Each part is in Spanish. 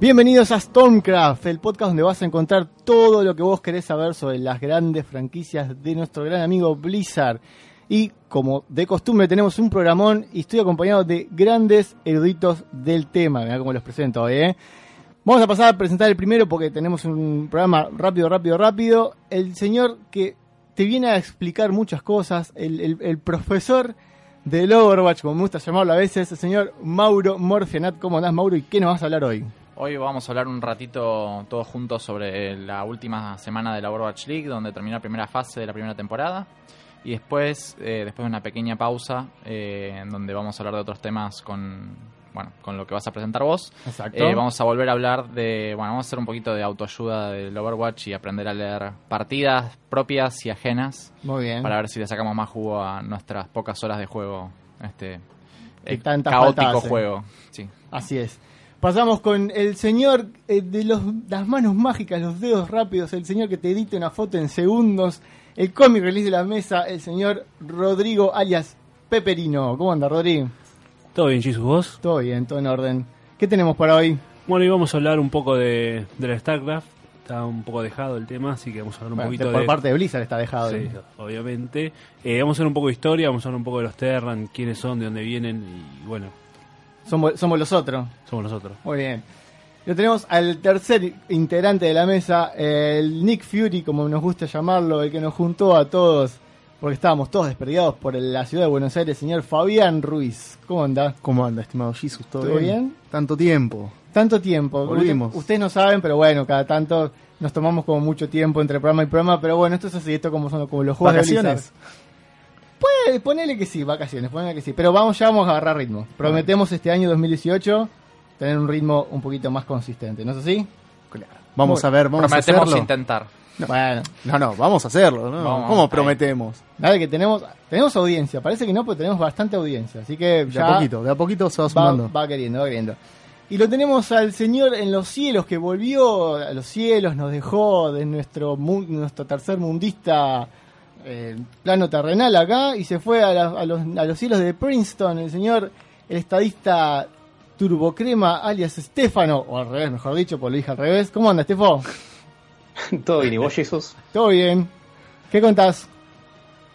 Bienvenidos a Stormcraft, el podcast donde vas a encontrar todo lo que vos querés saber sobre las grandes franquicias de nuestro gran amigo Blizzard. Y como de costumbre tenemos un programón y estoy acompañado de grandes eruditos del tema. Mirá cómo los presento hoy, ¿eh? Vamos a pasar a presentar el primero porque tenemos un programa rápido, rápido, rápido. El señor que te viene a explicar muchas cosas, el, profesor del Overwatch, como me gusta llamarlo a veces, el señor Mauro Morfianat. ¿Cómo andás, Mauro? ¿Y qué nos vas a hablar hoy? Hoy vamos a hablar un ratito todos juntos sobre la última semana de la Overwatch League, donde terminó la primera fase de la primera temporada. Y después, eh, después de una pequeña pausa, eh, en donde vamos a hablar de otros temas con, bueno, con lo que vas a presentar vos. Exacto. Eh, vamos a volver a hablar de, bueno, vamos a hacer un poquito de autoayuda del Overwatch y aprender a leer partidas propias y ajenas Muy bien. para ver si le sacamos más jugo a nuestras pocas horas de juego, este eh, caótico hace. juego. Sí. Así es. Pasamos con el señor eh, de los, las manos mágicas, los dedos rápidos, el señor que te edita una foto en segundos, el cómic release de la mesa, el señor Rodrigo alias Peperino. ¿Cómo anda, Rodrigo? Todo bien, Jesus, vos. Todo bien, todo en orden. ¿Qué tenemos para hoy? Bueno, y vamos a hablar un poco de, de la StarCraft. Está un poco dejado el tema, así que vamos a hablar un Bueno, poquito por de. parte de Blizzard está dejado. Sí, obviamente. Eh, vamos a hablar un poco de historia, vamos a hablar un poco de los Terran, quiénes son, de dónde vienen y bueno, Somos, somos los otros. somos nosotros. Muy bien. Lo tenemos al tercer integrante de la mesa, el Nick Fury, como nos gusta llamarlo, el que nos juntó a todos, porque estábamos todos desperdigados por la ciudad de Buenos Aires, señor Fabián Ruiz. ¿Cómo anda? ¿Cómo anda, estimado Jesus? ¿Todo, ¿Todo bien? Tanto tiempo. Tanto tiempo. Volvimos. Usted- Ustedes no saben, pero bueno, cada tanto nos tomamos como mucho tiempo entre programa y programa, pero bueno, esto es así, esto como son como los juegos de ¿Vacaciones? Blizzard. Puede, ponele que sí, vacaciones, ponele que sí. Pero vamos, ya vamos a agarrar ritmo. Prometemos este año 2018 tener un ritmo un poquito más consistente, ¿no es así? Vamos Muy- a ver, vamos a Prometemos hacerlo. intentar. Bueno, No, no, vamos a hacerlo. ¿no? Vamos, ¿Cómo prometemos? nada que tenemos tenemos audiencia, parece que no, pero tenemos bastante audiencia, así que De ya a poquito, de a poquito se va va, sumando. va queriendo, va queriendo. Y lo tenemos al Señor en los cielos, que volvió a los cielos, nos dejó de nuestro, mu- nuestro tercer mundista eh, plano terrenal acá y se fue a, la- a los, a los cielos de Princeton, el señor, el estadista Turbocrema, alias Stefano, o al revés, mejor dicho, por lo dije al revés. ¿Cómo anda, Stefano? Todo bien, ¿y vos, Jesús? ¿Todo bien? ¿Qué contás?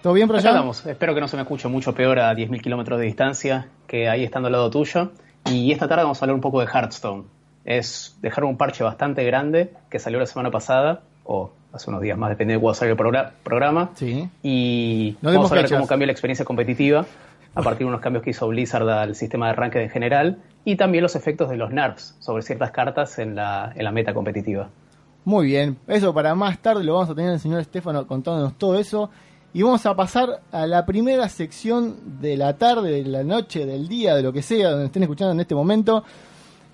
¿Todo bien por Acá allá? Espero que no se me escuche mucho peor a 10.000 kilómetros de distancia que ahí estando al lado tuyo. Y esta tarde vamos a hablar un poco de Hearthstone. Es dejar un parche bastante grande que salió la semana pasada, o hace unos días más, depende de cuándo salga el progra- programa. Sí. Y No vamos a ver fechas. cómo cambió la experiencia competitiva a partir de unos cambios que hizo Blizzard al sistema de arranque en general y también los efectos de los nerfs sobre ciertas cartas en la, en la meta competitiva. Muy bien, eso para más tarde lo vamos a tener el señor Estefano contándonos todo eso. Y vamos a pasar a la primera sección de la tarde, de la noche, del día, de lo que sea, donde estén escuchando en este momento.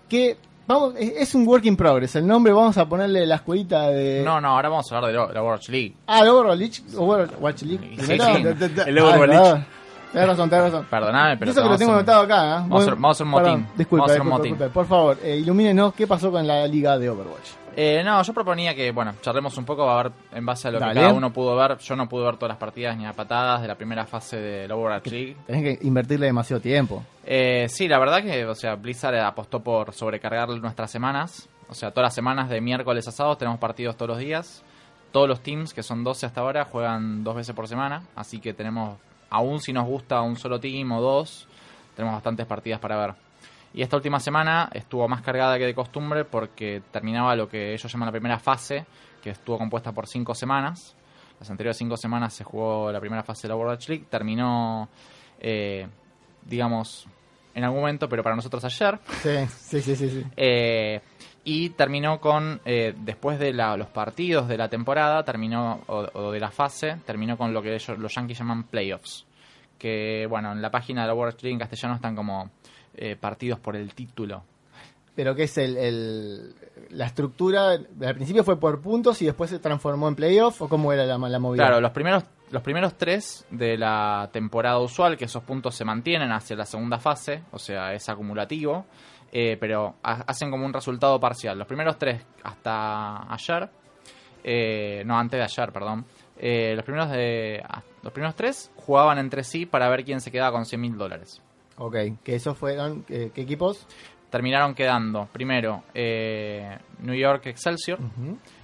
Que vamos, es un work in progress. El nombre vamos a ponerle la escuelita de. No, no, ahora vamos a hablar de la Overwatch League. Ah, el Overwatch, Overwatch League. Sí, sí. El ah, Overwatch verdad. League. Tenés razón, tenés razón. Perdoname, pero Eso que lo tengo anotado acá. ¿eh? vamos a hacer- un. Disculpa, motín. disculpa. Por favor, eh, ilumínenos qué pasó con la liga de Overwatch. Eh, no, yo proponía que, bueno, charlemos un poco, a ver, en base a lo Dale. que cada uno pudo ver. Yo no pude ver todas las partidas ni a patadas de la primera fase de Overwatch League. Tenés que invertirle demasiado tiempo. Eh, sí, la verdad que, o sea, Blizzard apostó por sobrecargar nuestras semanas. O sea, todas las semanas de miércoles a sábado tenemos partidos todos los días. Todos los teams, que son 12 hasta ahora, juegan dos veces por semana. Así que tenemos, aún si nos gusta un solo team o dos, tenemos bastantes partidas para ver. Y esta última semana estuvo más cargada que de costumbre porque terminaba lo que ellos llaman la primera fase, que estuvo compuesta por cinco semanas. Las anteriores cinco semanas se jugó la primera fase de la World League. Terminó, eh, digamos, en algún momento, pero para nosotros ayer. Sí, sí, sí, sí. sí. Eh, Y terminó con, eh, después de la- los partidos de la temporada, terminó, o, o de la fase, terminó con lo que ellos, los Yankees llaman playoffs. Que, bueno, en la página de la World League en castellano están como eh, partidos por el título. Pero que es el, el- la estructura, al principio fue por puntos y después se transformó en playoff o cómo era la, la movida. Claro, los primeros, los primeros tres de la temporada usual, que esos puntos se mantienen hacia la segunda fase, o sea, es acumulativo, eh, pero ha- hacen como un resultado parcial. Los primeros tres hasta ayer, eh, no, antes de ayer, perdón, eh, los, primeros de, ah, los primeros tres jugaban entre sí para ver quién se quedaba con 100 mil dólares. Ok, que esos fueron, eh, ¿qué equipos? Terminaron quedando primero eh, New York Excelsior.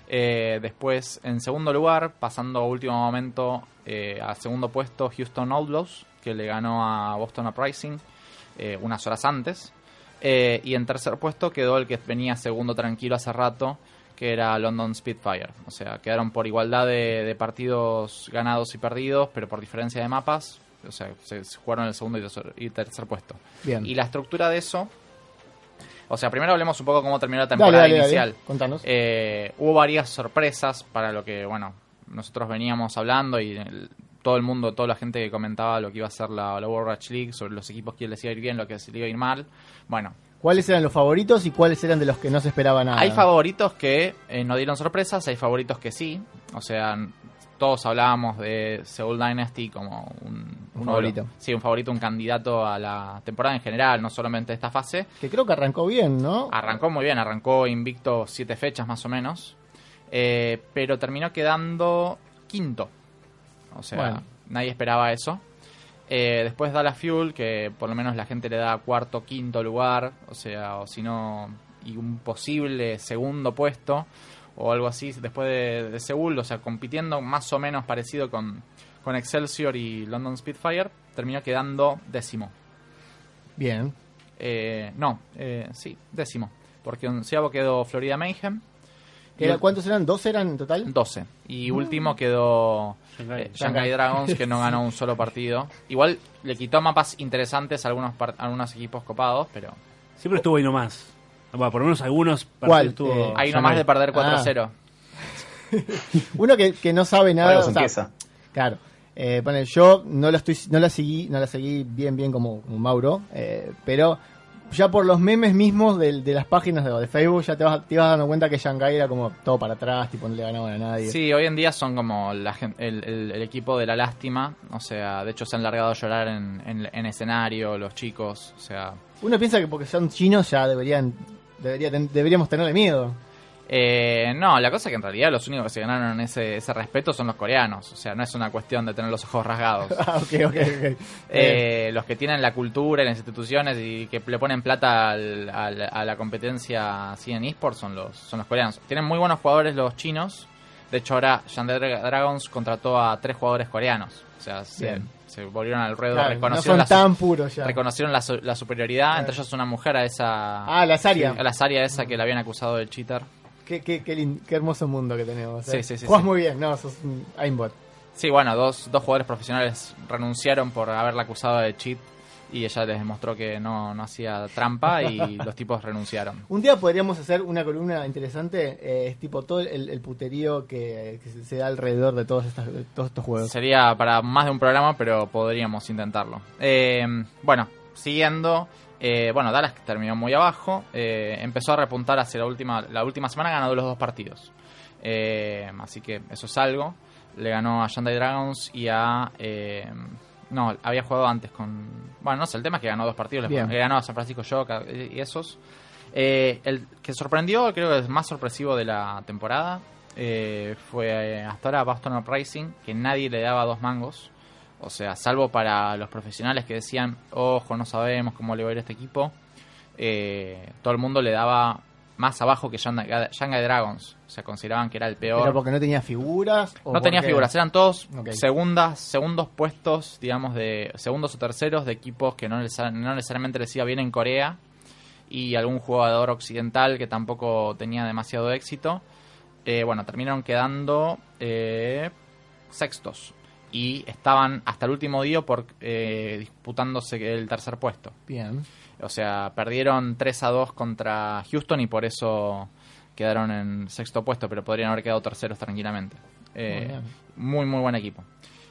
Eh, después, en segundo lugar, pasando a último momento eh, al segundo puesto, Houston Outlaws, que le ganó a Boston Uprising unas horas antes. Y en tercer puesto quedó el que venía segundo tranquilo hace rato, que era London Spitfire. O sea, quedaron por igualdad de, de partidos ganados y perdidos, pero por diferencia de mapas. O sea, se, jugaron el segundo y tercer, y tercer puesto. Bien. Y la estructura de eso. O sea, primero hablemos un poco cómo terminó la temporada dale, dale, inicial. contanos. Eh, hubo varias sorpresas para lo que, bueno, nosotros veníamos hablando y el- todo el mundo, toda la gente que comentaba lo que iba a ser la, la World Rush League, sobre los equipos que les iba a ir bien, lo que les iba a ir mal. Bueno, ¿Cuáles eran los favoritos y cuáles eran de los que no se esperaba nada? hay favoritos que eh, no dieron sorpresas, hay favoritos que sí. O sea, todos hablábamos de Seoul Dynasty como un, uno favorito. sí, un favorito, un candidato a la temporada en general, no solamente esta fase. Que creo que arrancó bien, ¿no? Arrancó muy bien, arrancó invicto siete fechas más o menos, eh, pero terminó quedando quinto. O sea, Bueno. nadie esperaba eso. Eh, después da la Fuel, que por lo menos la gente le da cuarto, quinto lugar, o sea, o si no, y un posible segundo puesto, o algo así, después de, de Seúl, o sea, compitiendo más o menos parecido con, con Excelsior y London Spitfire, terminó quedando décimo. Bien. Eh, no, eh, sí, décimo. Porque onceavo quedó Florida Mayhem. Era, ¿Cuántos eran? ¿Dos eran en total? 12. Y último quedó Shanghai. eh, Shanghai Dragons, que no ganó un solo partido. Igual le quitó mapas interesantes a algunos, a algunos equipos copados, pero Siempre estuvo ahí nomás. Bueno, por lo menos algunos partidos ¿Cuál? estuvo. Eh, ahí Shanghai. nomás de perder Ah. 4-0. Uno que, que no sabe nada. Algo o se sea. Claro. Eh, bueno, yo no la estoy, no la seguí, no la seguí bien, bien como, como Mauro, eh, pero ya por los memes mismos de, de las páginas de, de Facebook ya te vas, te ibas dando cuenta que Shanghai era como todo para atrás, tipo no le ganaban a nadie. Sí, hoy en día son como la el, el- el equipo de la lástima. O sea, de hecho se han largado a llorar en, en- en escenario los chicos. O sea, Uno piensa que porque son chinos ya deberían, debería deberíamos tenerle miedo. Eh, no, la cosa es que en realidad los únicos que se ganaron ese, ese respeto son los coreanos. O sea, no es una cuestión de tener los ojos rasgados. Ah, ok. Eh, los que tienen la cultura y las instituciones y que le ponen plata al- al- a la competencia así en esports son los, son los coreanos. Tienen muy buenos jugadores los chinos. De hecho, ahora Yandere Dragons contrató a tres jugadores coreanos. O sea, se, volvieron al ruedo, Claro, no reconocieron, la, su- tan puros ya. reconocieron la, la superioridad. Claro. Entre ellos una mujer, a esa. Ah, la Saria. a la Saria esa que la habían acusado de cheater. Qué, qué, qué, hermoso mundo que tenemos. eh. Sí, sí, sí, Jugás sí. muy bien, no, sos un aimbot. Sí, bueno, dos, dos jugadores profesionales renunciaron por haberla acusado de cheat y ella les demostró que no, no hacía trampa y los tipos renunciaron. Un día podríamos hacer una columna interesante, eh, es tipo todo el, el puterío que, que se- da alrededor de todos, estas, de todos estos juegos. Sería para más de un programa, pero podríamos intentarlo. Eh, bueno, siguiendo, eh, bueno, Dallas que terminó muy abajo, eh, empezó a repuntar hacia la última, la última semana, ganó los dos partidos. Eh, así que eso es algo. Le ganó a Shanghai Dragons y a... eh, no, había jugado antes con... Bueno, no sé, el tema es que ganó dos partidos. Le, ganó a San Francisco Shock y esos. El que sorprendió, creo que es más sorpresivo de la temporada, fue hasta ahora Boston Uprising, que nadie le daba dos mangos. O sea, salvo para los profesionales que decían, ojo, no sabemos cómo le va a ir a este equipo. eh, todo el mundo le daba más abajo que Shanghai Dragons. O sea, consideraban que era el peor. ¿Pero porque no tenía figuras? o No tenía porque- figuras, eran todos segundas, segundos puestos, digamos, de segundos o terceros de equipos que no necesariamente les iba bien en Corea y algún jugador occidental que tampoco tenía demasiado éxito. Eh, bueno, terminaron quedando eh, sextos. Y estaban hasta el último día por eh, disputándose el tercer puesto. Bien. O sea, perdieron 3 a 2 contra Houston y por eso quedaron en sexto puesto, pero podrían haber quedado terceros tranquilamente. Eh, Muy muy, muy buen equipo.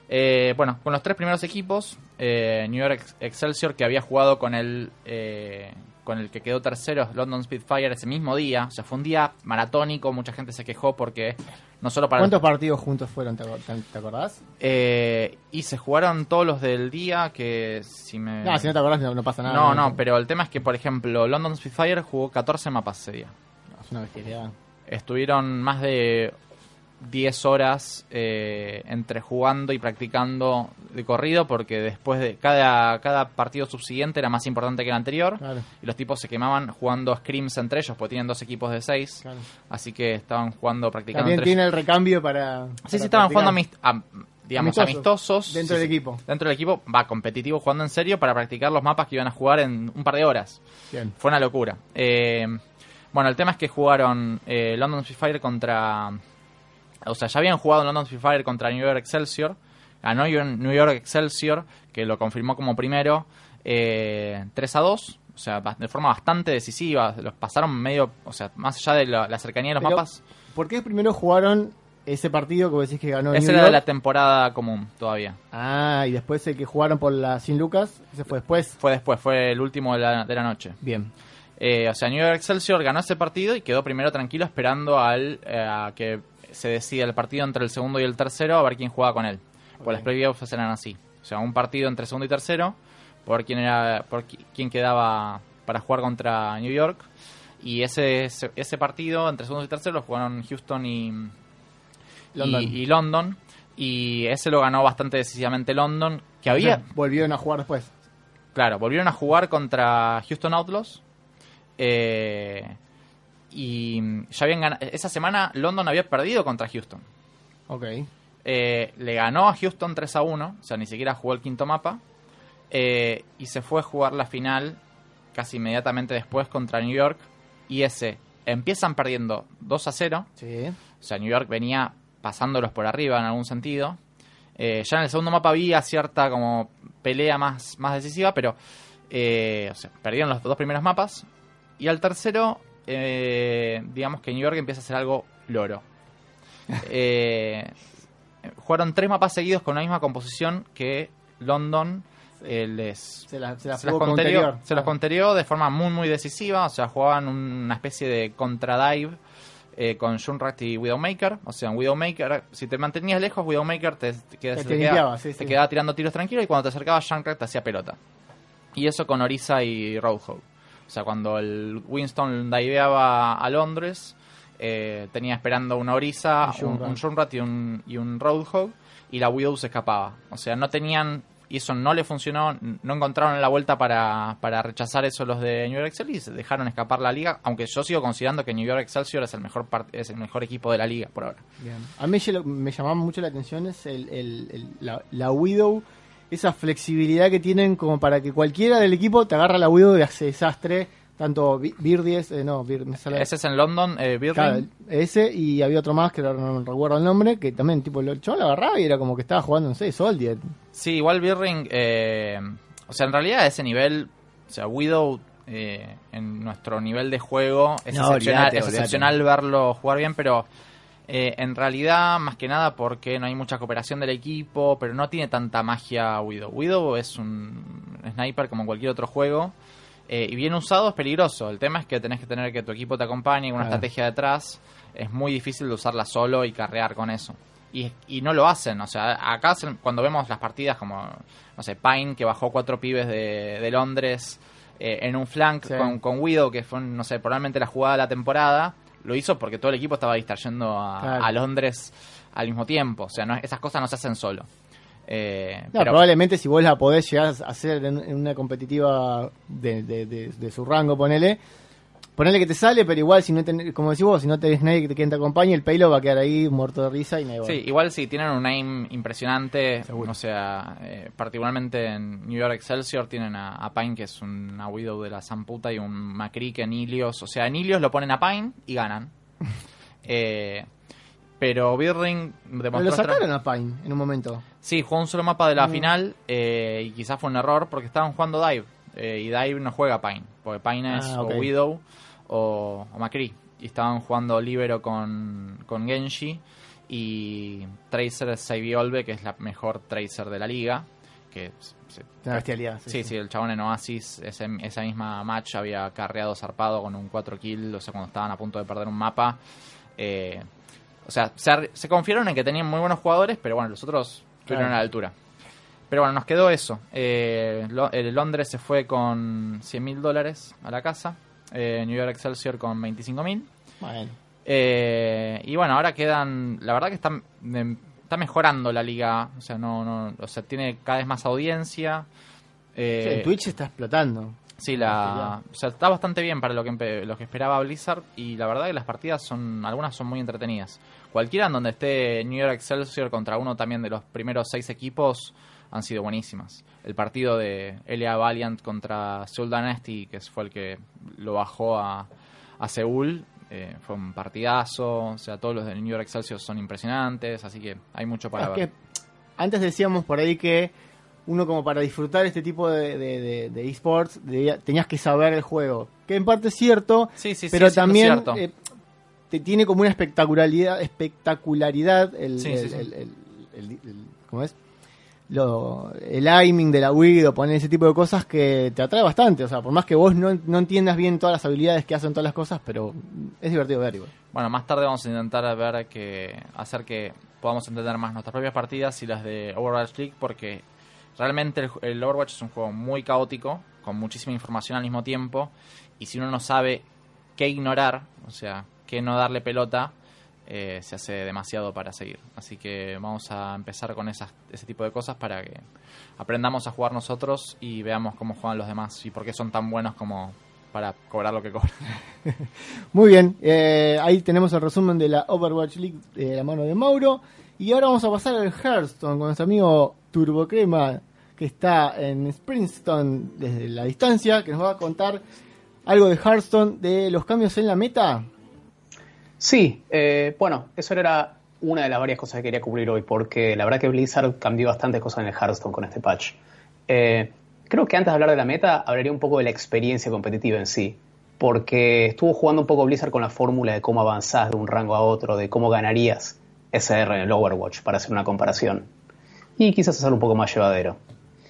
Eh, bueno, con los tres primeros equipos, eh, New York Ex- Excelsior, que había jugado con el, eh, con el que quedó tercero, London Spitfire, ese mismo día. O sea, fue un día maratónico, mucha gente se quejó porque no solo para... ¿Cuántos partidos juntos fueron? ¿Te, te- te acordás? Eh, y se jugaron todos los del día que si me... No, si no te acordás no, no pasa nada. no, no, pero el tema es que, por ejemplo, London Spitfire jugó 14 mapas ese día. Es una bestialidad. Estuvieron más de 10 horas eh, entre jugando y practicando de corrido porque después de cada, cada partido subsiguiente era más importante que el anterior Claro, y los tipos se quemaban jugando scrims entre ellos porque tienen dos equipos de 6 claro. así que estaban jugando practicando También entre tiene ellos. el recambio para. Sí, para sí, estaban jugando amist- digamos, Amistosos, amistosos. dentro sí, del equipo. Dentro del equipo, va competitivo jugando en serio para practicar los mapas que iban a jugar en un par de horas. Bien. Fue una locura. Eh, bueno, el tema es que jugaron eh, London Spitfire contra. O sea, ya habían jugado London Spitfire contra New York Excelsior. Ganó New York Excelsior, que lo confirmó como primero, eh, 3 a 2. O sea, de forma bastante decisiva. Los pasaron medio. O sea, más allá de la, la cercanía de los Pero, mapas. ¿Por qué primero jugaron ese partido que vos decís que ganó Esa New era de la York? temporada común todavía. Ah, y después el que jugaron por la Sin Lucas, ese fue después. Fue después, fue el último de la, de la noche. Bien. Eh, o sea, New York Excelsior ganó ese partido y quedó primero tranquilo esperando al, eh, a que se decida el partido entre el segundo y el tercero a ver quién jugaba con él. Pues las playoffs eran así. O sea, un partido entre segundo y tercero por quién era por qui- quién quedaba para jugar contra New York y ese ese, ese partido entre segundo y tercero lo jugaron Houston y London. y, y London y ese lo ganó bastante decisivamente London que había Volvieron a jugar después. Claro, volvieron a jugar contra Houston Outlaws. eh, y ya habían ganado. Esa semana London había perdido contra Houston. Ok. Eh, le ganó a Houston 3 a 1, o sea, ni siquiera jugó el quinto mapa. eh, y se fue a jugar la final casi inmediatamente después contra New York. Y ese empiezan perdiendo 2 a 0. Sí. O sea, New York venía pasándolos por arriba en algún sentido. Eh, ya en el segundo mapa había cierta como pelea más, más decisiva, pero o sea, perdieron los dos primeros mapas. Y al tercero, eh, digamos que New York empieza a hacer algo loro. Eh, jugaron tres mapas seguidos con la misma composición que London eh, les, Se la, se la se con conterió, se los conterió de forma muy muy decisiva, o sea, jugaban una especie de contradive eh, con Shunrat y Widowmaker, o sea, en Widowmaker, si te mantenías lejos, Widowmaker te, te, queda- Te te quedaba, sí, te sí. quedaba tirando tiros tranquilos y cuando te acercabas Shunrat te hacía pelota. Y eso con Orisa y Roadhog. O sea, cuando el Winston diveaba a Londres, eh, tenía esperando una Orisa, Un un, Shunrat. un Shunrat y un, y un Roadhog, y la Widow se escapaba. O sea, no tenían, y eso no le funcionó, no encontraron la vuelta para, para rechazar eso los de New York Excel y se dejaron escapar la liga, aunque yo sigo considerando que New York Excelsior es el mejor es el mejor equipo de la liga por ahora. Bien. A mí me llamaba mucho la atención es el, el- el- la, la Widow, esa flexibilidad que tienen como para que cualquiera del equipo te agarra la Widow y hace desastre. Tanto Bi- Birdies, eh, no, me sale- Ese es en London, eh. Claro, ese y había otro más que no recuerdo el nombre, que también tipo el chabón la agarraba y era como que estaba jugando, no sé, Soldier. Sí, igual Birring, eh, o sea, en realidad a ese nivel, o sea, Widow eh, en nuestro nivel de juego es, No, excepcional, es excepcional verlo jugar bien, pero eh, en realidad más que nada porque no hay mucha cooperación del equipo, pero no tiene tanta magia Widow. Widow es un sniper como cualquier otro juego. eh, y bien usado es peligroso. El tema es que tenés que tener que tu equipo te acompañe una estrategia detrás. Es muy difícil de usarla solo y carrear con eso. Y, y no lo hacen. O sea, acá se- cuando vemos las partidas como, no sé, Pine que bajó cuatro pibes de, de Londres eh, en un flank Sí. con, con Widow, que fue, no sé, probablemente la jugada de la temporada, lo hizo porque todo el equipo estaba distrayendo a, Claro. a Londres al mismo tiempo. O sea, no, esas cosas no se hacen solo. Eh, No, pero- probablemente si vos la podés llegar a hacer en, en una competitiva de, de- de- de su rango, ponele. Ponele que te sale, pero igual, si no tenés, como decís vos, si no tenés nadie que te, quien te acompañe, el payload va a quedar ahí muerto de risa y nadie va Sí, igual sí, tienen un aim impresionante. O sea, eh, particularmente en New York Excelsior tienen a, a Pine, que es una Widow de la Zamputa, y un Macri que en Ilios. O sea, en Ilios lo ponen a Pine y ganan. Eh, Pero Birring demostró... lo sacaron a Pine en un momento. Sí, jugó un solo mapa de la Mm. final eh, y quizás fue un error porque estaban jugando Dive. eh, y Dive no juega Pine, porque Pine es Ah, ok. o Widow o, o McCree. Y estaban jugando Libero con, con Genji y Tracer Saviolve, que es la mejor Tracer de la liga. Que se- Una bestialidad. Sí, sí, el chabón en Oasis, ese- esa misma match había carreado zarpado con un 4 kill, o sea, cuando estaban a punto de perder un mapa. Eh, o sea, se, ar- se confiaron en que tenían muy buenos jugadores, pero bueno, los otros estuvieron Claro. a la altura. Pero bueno, nos quedó eso. Eh, Lo- el Londres se fue con 100 mil dólares a la casa. Eh, New York Excelsior con 25 mil. Bueno. Eh, y bueno, ahora quedan. La verdad que está, está mejorando la liga. O sea, no, no, o sea, tiene cada vez más audiencia. Eh, Sí, en Twitch está explotando. Sí, la, o sea, está bastante bien para lo que, lo que esperaba Blizzard y la verdad que las partidas son, algunas son muy entretenidas. Cualquiera en donde esté New York Excelsior contra uno también de los primeros seis equipos han sido buenísimas. El partido de LA Valiant contra Seoul Dynasty, que fue el que lo bajó a, a Seúl, eh, fue un partidazo. O sea, todos los de New York Excelsior son impresionantes, así que hay mucho para Es ver. que antes decíamos por ahí que uno como para disfrutar este tipo de, de, de- de esports debía- tenías que saber el juego. Que en parte es cierto, Sí, sí, pero también eh, te tiene como una espectacularidad, espectacularidad el- el- ¿cómo es? Lo, el aiming de la Wii o poner ese tipo de cosas que te atrae bastante. O sea, por más que vos no, no entiendas bien todas las habilidades que hacen todas las cosas, pero es divertido ver igual. Bueno, más tarde vamos a intentar ver que hacer que podamos entender más nuestras propias partidas y las de Overwatch League porque realmente el, el Overwatch es un juego muy caótico, con muchísima información al mismo tiempo y si uno no sabe qué ignorar, o sea, qué no darle pelota, eh, se hace demasiado para seguir. Así que vamos a empezar con esas, ese tipo de cosas para que aprendamos a jugar nosotros y veamos cómo juegan los demás y por qué son tan buenos como para cobrar lo que cobran. Muy bien, eh, ahí tenemos el resumen de la Overwatch League de la mano de Mauro. Y ahora vamos a pasar al Hearthstone con nuestro amigo Turbo Crema, que está en Sprinceton desde la distancia, que nos va a contar algo de Hearthstone, de los cambios en la meta. Sí, eh, bueno, eso era una de las varias cosas que quería cubrir hoy, porque la verdad que Blizzard cambió bastantes cosas en el Hearthstone con este patch. Eh, creo que antes de hablar de la meta, hablaría un poco de la experiencia competitiva en sí, porque estuvo jugando un poco Blizzard con la fórmula de cómo avanzás de un rango a otro, de cómo ganarías SR en el Overwatch, para hacer una comparación. Y quizás hacerlo un poco más llevadero.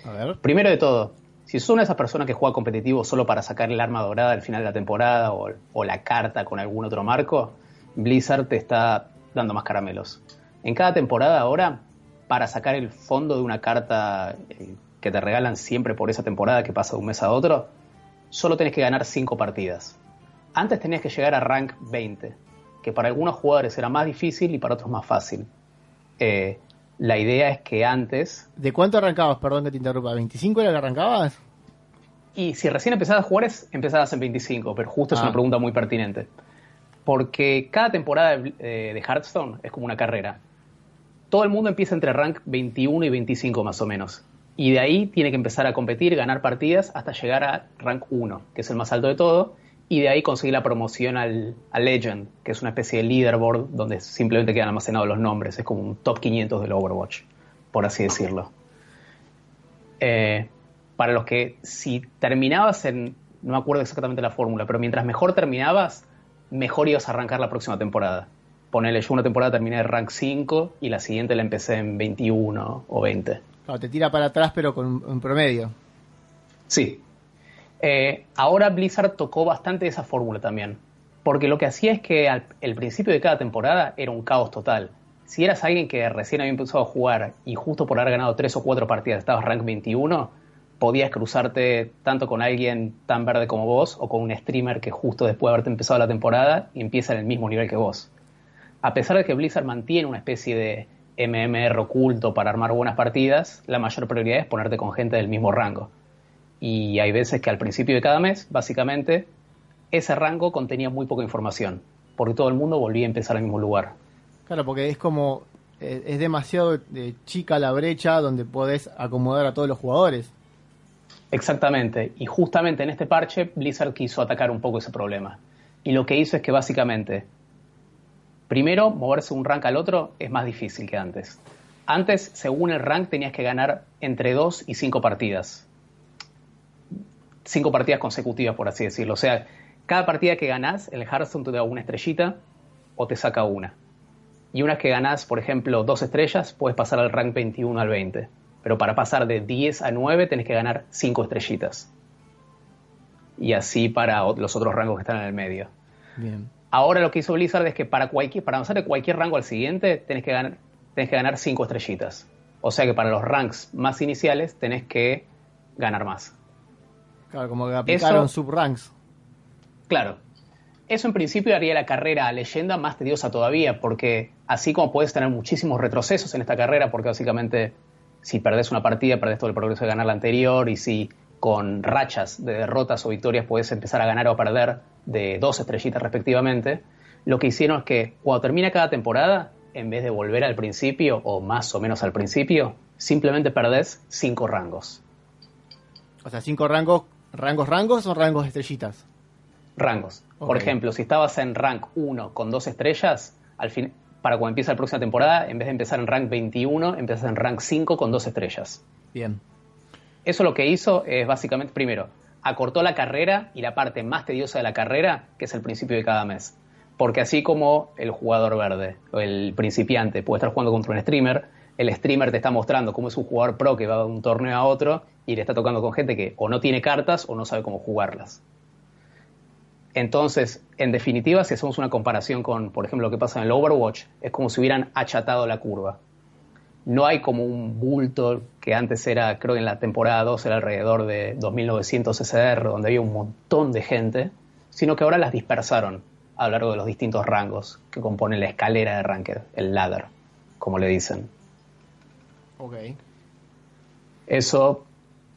A ver. Primero de todo, si sos una de esas personas que juega competitivo solo para sacar el arma dorada al final de la temporada o, o la carta con algún otro marco, Blizzard te está dando más caramelos. En cada temporada ahora, para sacar el fondo de una carta eh, que te regalan siempre por esa temporada que pasa de un mes a otro, solo tenés que ganar 5 partidas. Antes tenías que llegar a rank 20, que para algunos jugadores era más difícil y para otros más fácil. Eh, la idea es que antes ¿De cuánto arrancabas? Perdón que te interrumpa. ¿25 era que arrancabas? Y si recién empezabas a jugar, es, empezabas en 25, pero justo es Ah. una pregunta muy pertinente. Porque cada temporada de, eh, de Hearthstone es como una carrera. Todo el mundo empieza entre rank 21 y 25 más o menos. Y de ahí tiene que empezar a competir, ganar partidas hasta llegar a rank 1, que es el más alto de todo. Y de ahí conseguir la promoción al, al Legend, que es una especie de leaderboard donde simplemente quedan almacenados los nombres. Es como un top 500 del Overwatch, por así decirlo. Eh, para los que si terminabas en, no me acuerdo exactamente la fórmula, pero mientras mejor terminabas, mejor ibas a arrancar la próxima temporada. Ponele, yo una temporada terminé de rank 5 y la siguiente la empecé en 21 o 20. Claro, te tira para atrás, pero con un promedio. Sí. Eh, ahora Blizzard tocó bastante esa fórmula también. Porque lo que hacía es que al el principio de cada temporada era un caos total. Si eras alguien que recién había empezado a jugar y justo por haber ganado 3 o 4 partidas estabas rank 21, podías cruzarte tanto con alguien tan verde como vos o con un streamer que justo después de haberte empezado la temporada y empieza en el mismo nivel que vos. A pesar de que Blizzard mantiene una especie de MMR oculto para armar buenas partidas, la mayor prioridad es ponerte con gente del mismo rango. Y hay veces que al principio de cada mes, básicamente, ese rango contenía muy poca información, porque todo el mundo volvía a empezar al mismo lugar. Claro, porque es como. eh, Es demasiado chica la brecha donde podés acomodar a todos los jugadores. Exactamente, y justamente en este parche Blizzard quiso atacar un poco ese problema. Y lo que hizo es que básicamente Primero, moverse un rank al otro es más difícil que antes. Antes, según el rank, tenías que ganar entre 2 y 5 partidas. 5 partidas consecutivas, por así decirlo. O sea, cada partida que ganás, el Hearthstone te da una estrellita o te saca una. Y una que ganás, por ejemplo, dos estrellas, puedes pasar al rank 21 al 20. Pero para pasar de 10 a 9 tenés que ganar 5 estrellitas. Y así para los otros rangos que están en el medio. Bien. Ahora lo que hizo Blizzard es que para, cualquier, para avanzar de cualquier rango al siguiente tenés que, ganar, tenés que ganar 5 estrellitas. O sea que para los ranks más iniciales tenés que ganar más. Claro, como que aplicaron Eso- subranks. Claro. Eso en principio haría la carrera a leyenda más tediosa todavía, porque así como puedes tener muchísimos retrocesos en esta carrera, porque básicamente si perdés una partida, perdés todo el progreso de ganar la anterior, y si con rachas de derrotas o victorias puedes empezar a ganar o a perder de dos estrellitas respectivamente, lo que hicieron es que cuando termina cada temporada, en vez de volver al principio, o más o menos al principio, simplemente perdés cinco rangos. O sea, cinco rangos, rangos, rangos o rangos estrellitas. rangos. Por ejemplo, si estabas en rank 1 con dos estrellas, al fin, para cuando empieza la próxima temporada, en vez de empezar en rank 21, empiezas en rank 5 con dos estrellas. Bien. Eso lo que hizo es básicamente, primero, acortó la carrera y la parte más tediosa de la carrera, que es el principio de cada mes. Porque así como el jugador verde o el principiante puede estar jugando contra un streamer, el streamer te está mostrando cómo es un jugador pro que va de un torneo a otro y le está tocando con gente que o no tiene cartas o no sabe cómo jugarlas. Entonces, en definitiva, si hacemos una comparación con, por ejemplo, lo que pasa en el Overwatch, es como si hubieran achatado la curva. No hay como un bulto que antes era, creo que en la temporada 2 era alrededor de 2900 SDR, donde había un montón de gente, sino que ahora las dispersaron a lo largo de los distintos rangos que componen la escalera de ranked, el ladder, como le dicen. Ok. Eso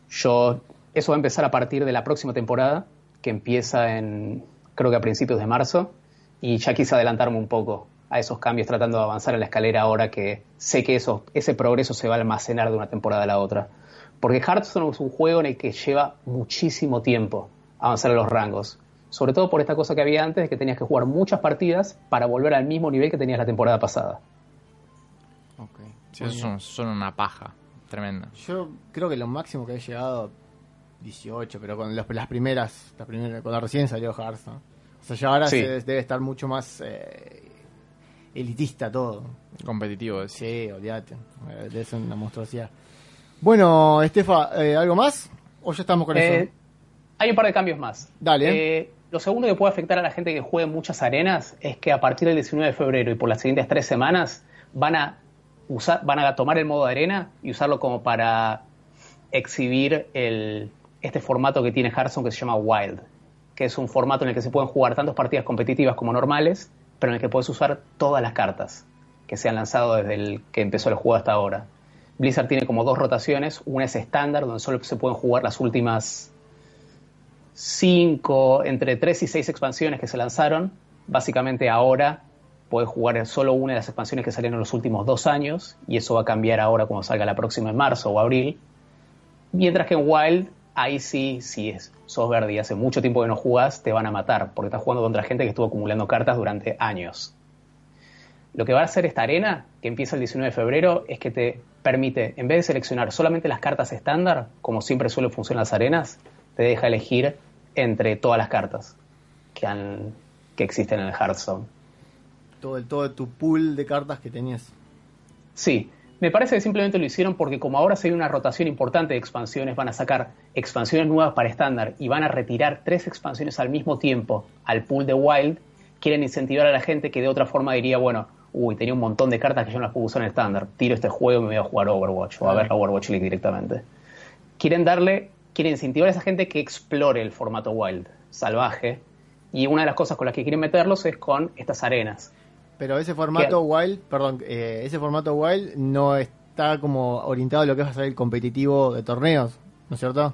yo eso va a empezar a partir de la próxima temporada, que empieza en creo que a principios de marzo, y ya quise adelantarme un poco a esos cambios tratando de avanzar en la escalera ahora que sé que eso, ese progreso se va a almacenar de una temporada a la otra. Porque Hearthstone es un juego en el que lleva muchísimo tiempo avanzar en los rangos. Sobre todo por esta cosa que había antes, de que tenías que jugar muchas partidas para volver al mismo nivel que tenías la temporada pasada. Ok. Sí, son, son una paja tremenda. Yo creo que lo máximo que he llegado 18, pero con los- las primeras, las primeras, cuando recién salió Hearthstone. O sea, ya ahora Sí. se- debe estar mucho más eh, elitista todo. Competitivo, es. Sí, olvídate. Eh, ser una monstruosidad. Bueno, Estefa, eh, ¿algo más? ¿O ya estamos con Eh, eso? hay un par de cambios más. Dale. Eh, lo segundo que puede afectar a la gente que juegue en muchas arenas es que a partir del 19 de febrero y por las siguientes tres semanas van a usar, van a tomar el modo de arena y usarlo como para exhibir el, este formato que tiene Hearthstone que se llama Wild, que es un formato en el que se pueden jugar tantas partidas competitivas como normales, pero en el que puedes usar todas las cartas que se han lanzado desde el que empezó el juego hasta ahora. Blizzard tiene como dos rotaciones, una es estándar, donde solo se pueden jugar las últimas cinco, entre tres y seis expansiones que se lanzaron. Básicamente ahora puedes jugar solo una de las expansiones que salieron en los últimos dos años, y eso va a cambiar ahora cuando salga la próxima en marzo o abril. Mientras que en Wild, ahí sí, si es, sos verde y hace mucho tiempo que no jugás, te van a matar, porque estás jugando contra gente que estuvo acumulando cartas durante años. Lo que va a hacer esta arena, que empieza el 19 de febrero, es que te permite, en vez de seleccionar solamente las cartas estándar, como siempre suele funcionar las arenas, te deja elegir entre todas las cartas que, han, que existen en el Hearthstone. Todo, el, todo tu pool de cartas que tenías. Sí, me parece que simplemente lo hicieron porque como ahora se ve una rotación importante de expansiones, van a sacar expansiones nuevas para estándar y van a retirar tres expansiones al mismo tiempo al pool de Wild, quieren incentivar a la gente que de otra forma diría, bueno, uy, tenía un montón de cartas que yo no las puedo usar en estándar, tiro este juego y me voy a jugar Overwatch o a ver la Overwatch League directamente. Quieren darle, quieren incentivar a esa gente que explore el formato Wild, salvaje, y una de las cosas con las que quieren meterlos es con estas arenas. Pero ese formato Wild, perdón, eh, ese formato Wild no está como orientado a lo que va a ser el competitivo de torneos, ¿no es cierto?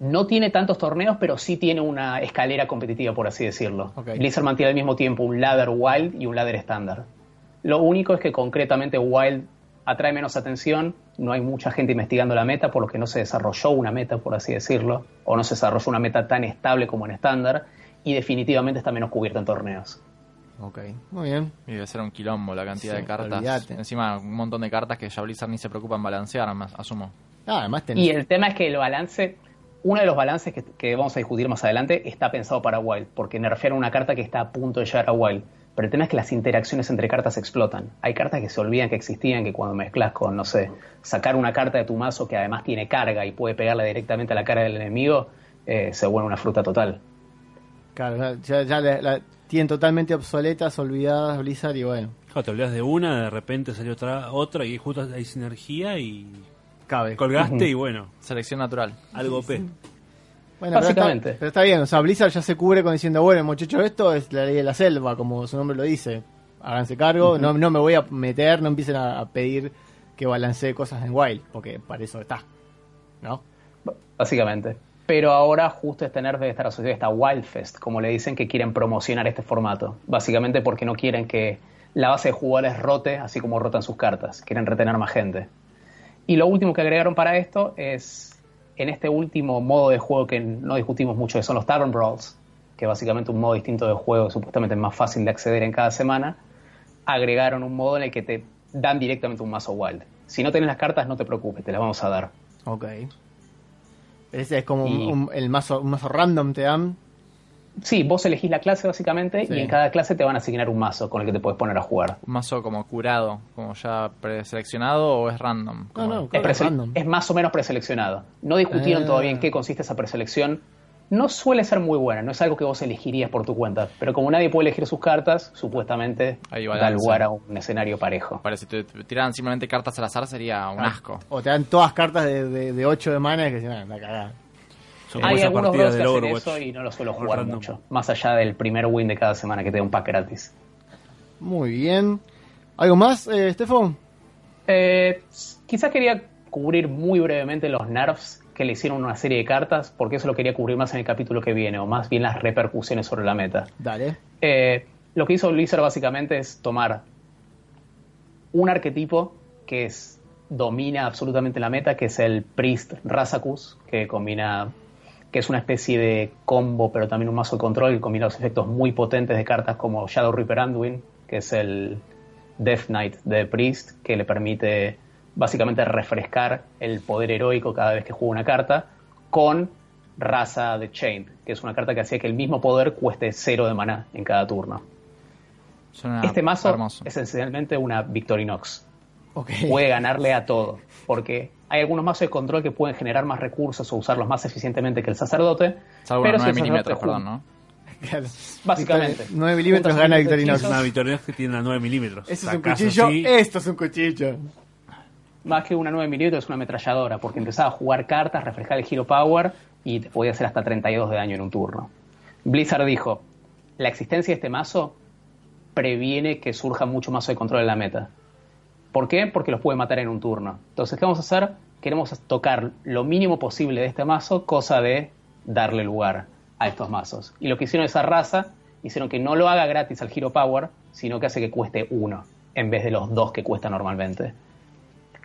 No tiene tantos torneos, pero sí tiene una escalera competitiva, por así decirlo. Ok. Blizzard mantiene al mismo tiempo un ladder wild y un ladder estándar. Lo único es que concretamente wild atrae menos atención, no hay mucha gente investigando la meta, por lo que no se desarrolló una meta, por así decirlo, o no se desarrolló una meta tan estable como en estándar, y definitivamente está menos cubierta en torneos. Ok, muy bien. Y debe ser un quilombo la cantidad Sí, de cartas. Encima, un montón de cartas que ya Blizzard ni se preocupa en balancear, más, asumo. Ah, además tenés... Y el tema es que el balance, uno de los balances que, que vamos a discutir más adelante está pensado para Wild, porque nerfearon una carta que está a punto de llegar a Wild. Pero el tema es que las interacciones entre cartas explotan. Hay cartas que se olvidan que existían, que cuando mezclas con, no sé, sacar una carta de tu mazo que además tiene carga y puede pegarle directamente a la cara del enemigo, eh, se vuelve una fruta total. Claro, ya, ya, ya la, la tienen totalmente obsoletas, olvidadas Blizzard y bueno, Claro, te olvidas de una, de repente salió otra, otra y justo hay sinergia y cabe. colgaste y bueno, Selección natural. algo P. Bueno, pero está- Básicamente. Pero está, bien, o sea, Blizzard ya se cubre con diciendo, bueno, muchachos, esto es la ley de la selva, como su nombre lo dice. Háganse cargo, no, no me voy a meter, no empiecen a, a pedir que balancee cosas en Wild, porque para eso está. ¿No? Básicamente. Pero ahora justo este nerf debe estar asociado a esta Wildfest, como le dicen que quieren promocionar este formato. Básicamente porque no quieren que la base de jugadores rote, así como rotan sus cartas. Quieren retener más gente. Y lo último que agregaron para esto es, en este último modo de juego que no discutimos mucho, que son los Tavern Brawls, que básicamente un modo distinto de juego supuestamente es más fácil de acceder en cada semana, agregaron un modo en el que te dan directamente un mazo Wild. Si no tienes las cartas, no te preocupes, te las vamos a dar. Ok. Ese es como un- Y- un- el mazo, un mazo random te dan. Sí, vos elegís la clase básicamente Sí. y en cada clase te van a asignar un mazo con el que te puedes poner a jugar. Un mazo como curado, como ya preseleccionado o es random. No, Es, random. es más o menos preseleccionado. No discutieron Ah. todavía en qué consiste esa preselección. No suele ser muy buena, no es algo que vos elegirías por tu cuenta. Pero como nadie puede elegir sus cartas, supuestamente Ahí da lugar a un escenario parejo. Parece que te tiran simplemente cartas al azar sería un asco. O te dan todas cartas de, de, de 8 de mana y que dicen, ah, la cagada. Son Hay algunos que hacen eso y no lo suelo jugar mucho. Más allá del primer win de cada semana que te da un pack gratis. Muy bien. ¿Algo más, eh, Estefan? Eh, quizás quería cubrir muy brevemente los nerfs que le hicieron una serie de cartas, porque eso lo quería cubrir más en el capítulo que viene, o más bien las repercusiones sobre la meta. Dale. Eh, lo que hizo Blizzard básicamente es tomar un arquetipo que es, domina absolutamente la meta, que es el Priest Razakus, que combina que es una especie de combo, pero también un mazo de control que combina los efectos muy potentes de cartas como Shadow Reaper Anduin, que es el Death Knight de Priest, que le permite básicamente refrescar el poder heroico cada vez que juega una carta, con Raza de Chain, que es una carta que hacía que el mismo poder cueste cero de maná en cada turno. Suena este mazo hermoso. es esencialmente una Victorinox. Puede ganarle a todo, porque hay algunos mazos de control que pueden generar más recursos o usarlos más eficientemente que el sacerdote. Salvo pero los si 9 el milímetros, sacerdote perdón, ¿no? Claro. Básicamente. 9 milímetros gana Victorinox. Una Victorinox que tiene a 9 milímetros. Eso es un cuchillo, esto es un cuchillo. Más que una 9 milímetros es una ametralladora, porque empezaba a jugar cartas, refrescar el Hero Power y podía hacer hasta 32 de daño en un turno. Blizzard dijo, la existencia de este mazo previene que surja mucho mazo de control en la meta. ¿Por qué? Porque los puede matar en un turno. Entonces, ¿qué vamos a hacer? Queremos tocar lo mínimo posible de este mazo, cosa de darle lugar a estos mazos. Y lo que hicieron esa raza, hicieron que no lo haga gratis al Hero Power, sino que hace que cueste uno, en vez de los dos que cuesta normalmente.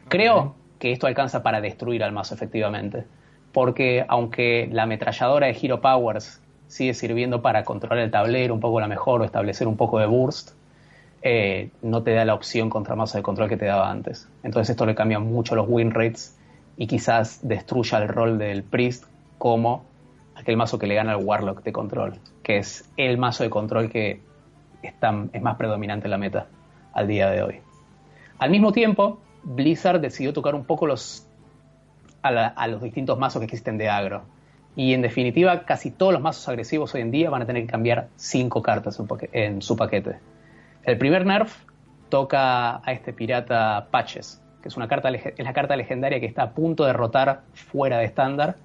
Creo que esto alcanza para destruir al mazo efectivamente. Porque aunque la ametralladora de Hero Powers sigue sirviendo para controlar el tablero un poco la mejor o establecer un poco de burst, eh, no te da la opción contra mazo de control que te daba antes. Entonces esto le cambia mucho los win rates y quizás destruya el rol del Priest como aquel mazo que le gana al Warlock de control, que es el mazo de control que es, tan- es más predominante en la meta al día de hoy. Al mismo tiempo, Blizzard decidió tocar un poco los, a, los distintos mazos que existen de agro. Y en definitiva, casi todos los mazos agresivos hoy en día van a tener que cambiar cinco cartas en, su paquete. El primer nerf toca a este pirata Patches, que es, una carta, es la carta legendaria que está a punto de rotar fuera de estándar.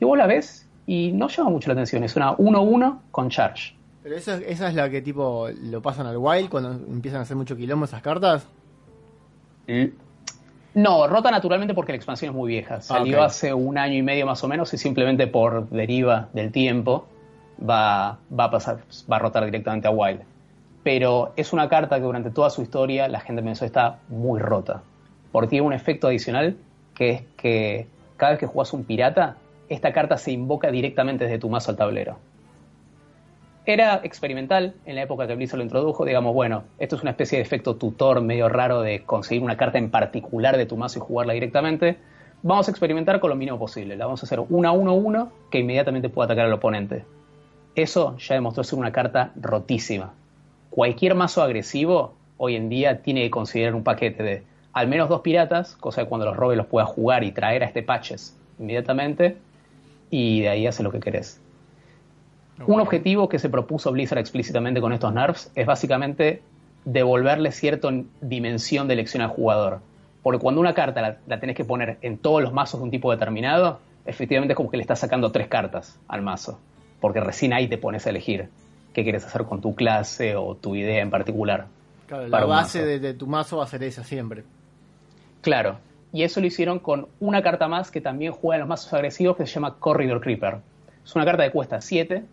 Y vos la ves y no llama mucho la atención. Es una 1-1 con charge. Pero eso, esa es la que tipo lo pasan al wild cuando empiezan a hacer mucho quilombo esas cartas. L- No, rota naturalmente porque la expansión es muy vieja. Salió ok. hace un año y medio más o menos y simplemente por deriva del tiempo va, va a pasar, va a rotar directamente a Wild. Pero es una carta que durante toda su historia la gente pensó está muy rota. Porque tiene un efecto adicional que es que cada vez que jugás un pirata, esta carta se invoca directamente desde tu mazo al tablero. Era experimental en la época que Blizzard lo introdujo. Digamos, bueno, esto es una especie de efecto tutor medio raro de conseguir una carta en particular de tu mazo y jugarla directamente. Vamos a experimentar con lo mínimo posible. La vamos a hacer 1-1-1 que inmediatamente pueda atacar al oponente. Eso ya demostró ser una carta rotísima. Cualquier mazo agresivo hoy en día tiene que considerar un paquete de al menos dos piratas, cosa que cuando los robes los pueda jugar y traer a este patches inmediatamente, y de ahí hace lo que querés. Un objetivo que se propuso Blizzard explícitamente con estos nerfs es básicamente devolverle cierta dimensión de elección al jugador. Porque cuando una carta la, la, tenés que poner en todos los mazos de un tipo determinado, efectivamente es como que le estás sacando tres cartas al mazo. Porque recién ahí te pones a elegir qué quieres hacer con tu clase o tu idea en particular. Claro, la base de, de, tu mazo va a ser esa siempre. Claro, y eso lo hicieron con una carta más que también juega en los mazos agresivos que se llama Corridor Creeper. Es una carta que cuesta 7,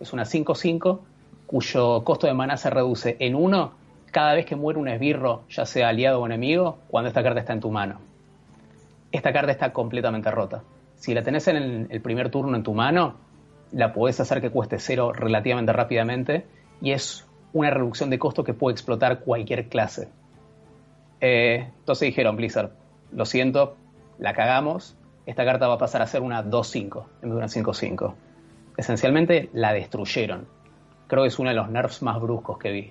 es una 5-5, cuyo costo de maná se reduce en 1 cada vez que muere un esbirro, ya sea aliado o enemigo, cuando esta carta está en tu mano. Esta carta está completamente rota. Si la tenés en el, primer turno en tu mano, la podés hacer que cueste 0 relativamente rápidamente y es una reducción de costo que puede explotar cualquier clase. Eh, entonces dijeron, Blizzard, lo siento, la cagamos, esta carta va a pasar a ser una 2-5 en vez de una 5-5. Esencialmente la destruyeron. Creo que es uno de los nerfs más bruscos que vi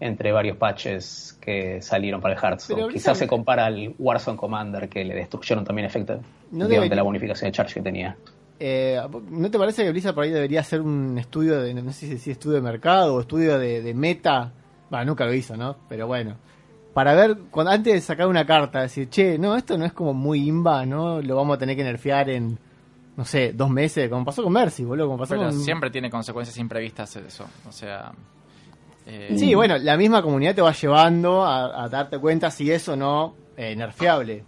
entre varios patches que salieron para el Hearthstone. Quizás se compara al Warzone Commander que le destruyeron también efecto No debería- la bonificación de charge que tenía. Eh, ¿No te parece que Blizzard por ahí debería hacer un estudio de, no sé si si estudio de mercado o estudio de, de meta? Bueno, nunca lo hizo, ¿no? Pero bueno. Para ver, cuando, antes de sacar una carta, decir, che, no, esto no es como muy imba, ¿no? Lo vamos a tener que nerfear en, no sé, dos meses, como pasó con Mercy, boludo, como pasó Pero con... siempre tiene consecuencias imprevistas eso. O sea. eh, Sí, bueno, la misma comunidad te va llevando a, a darte cuenta si es o no eh, nerfeable.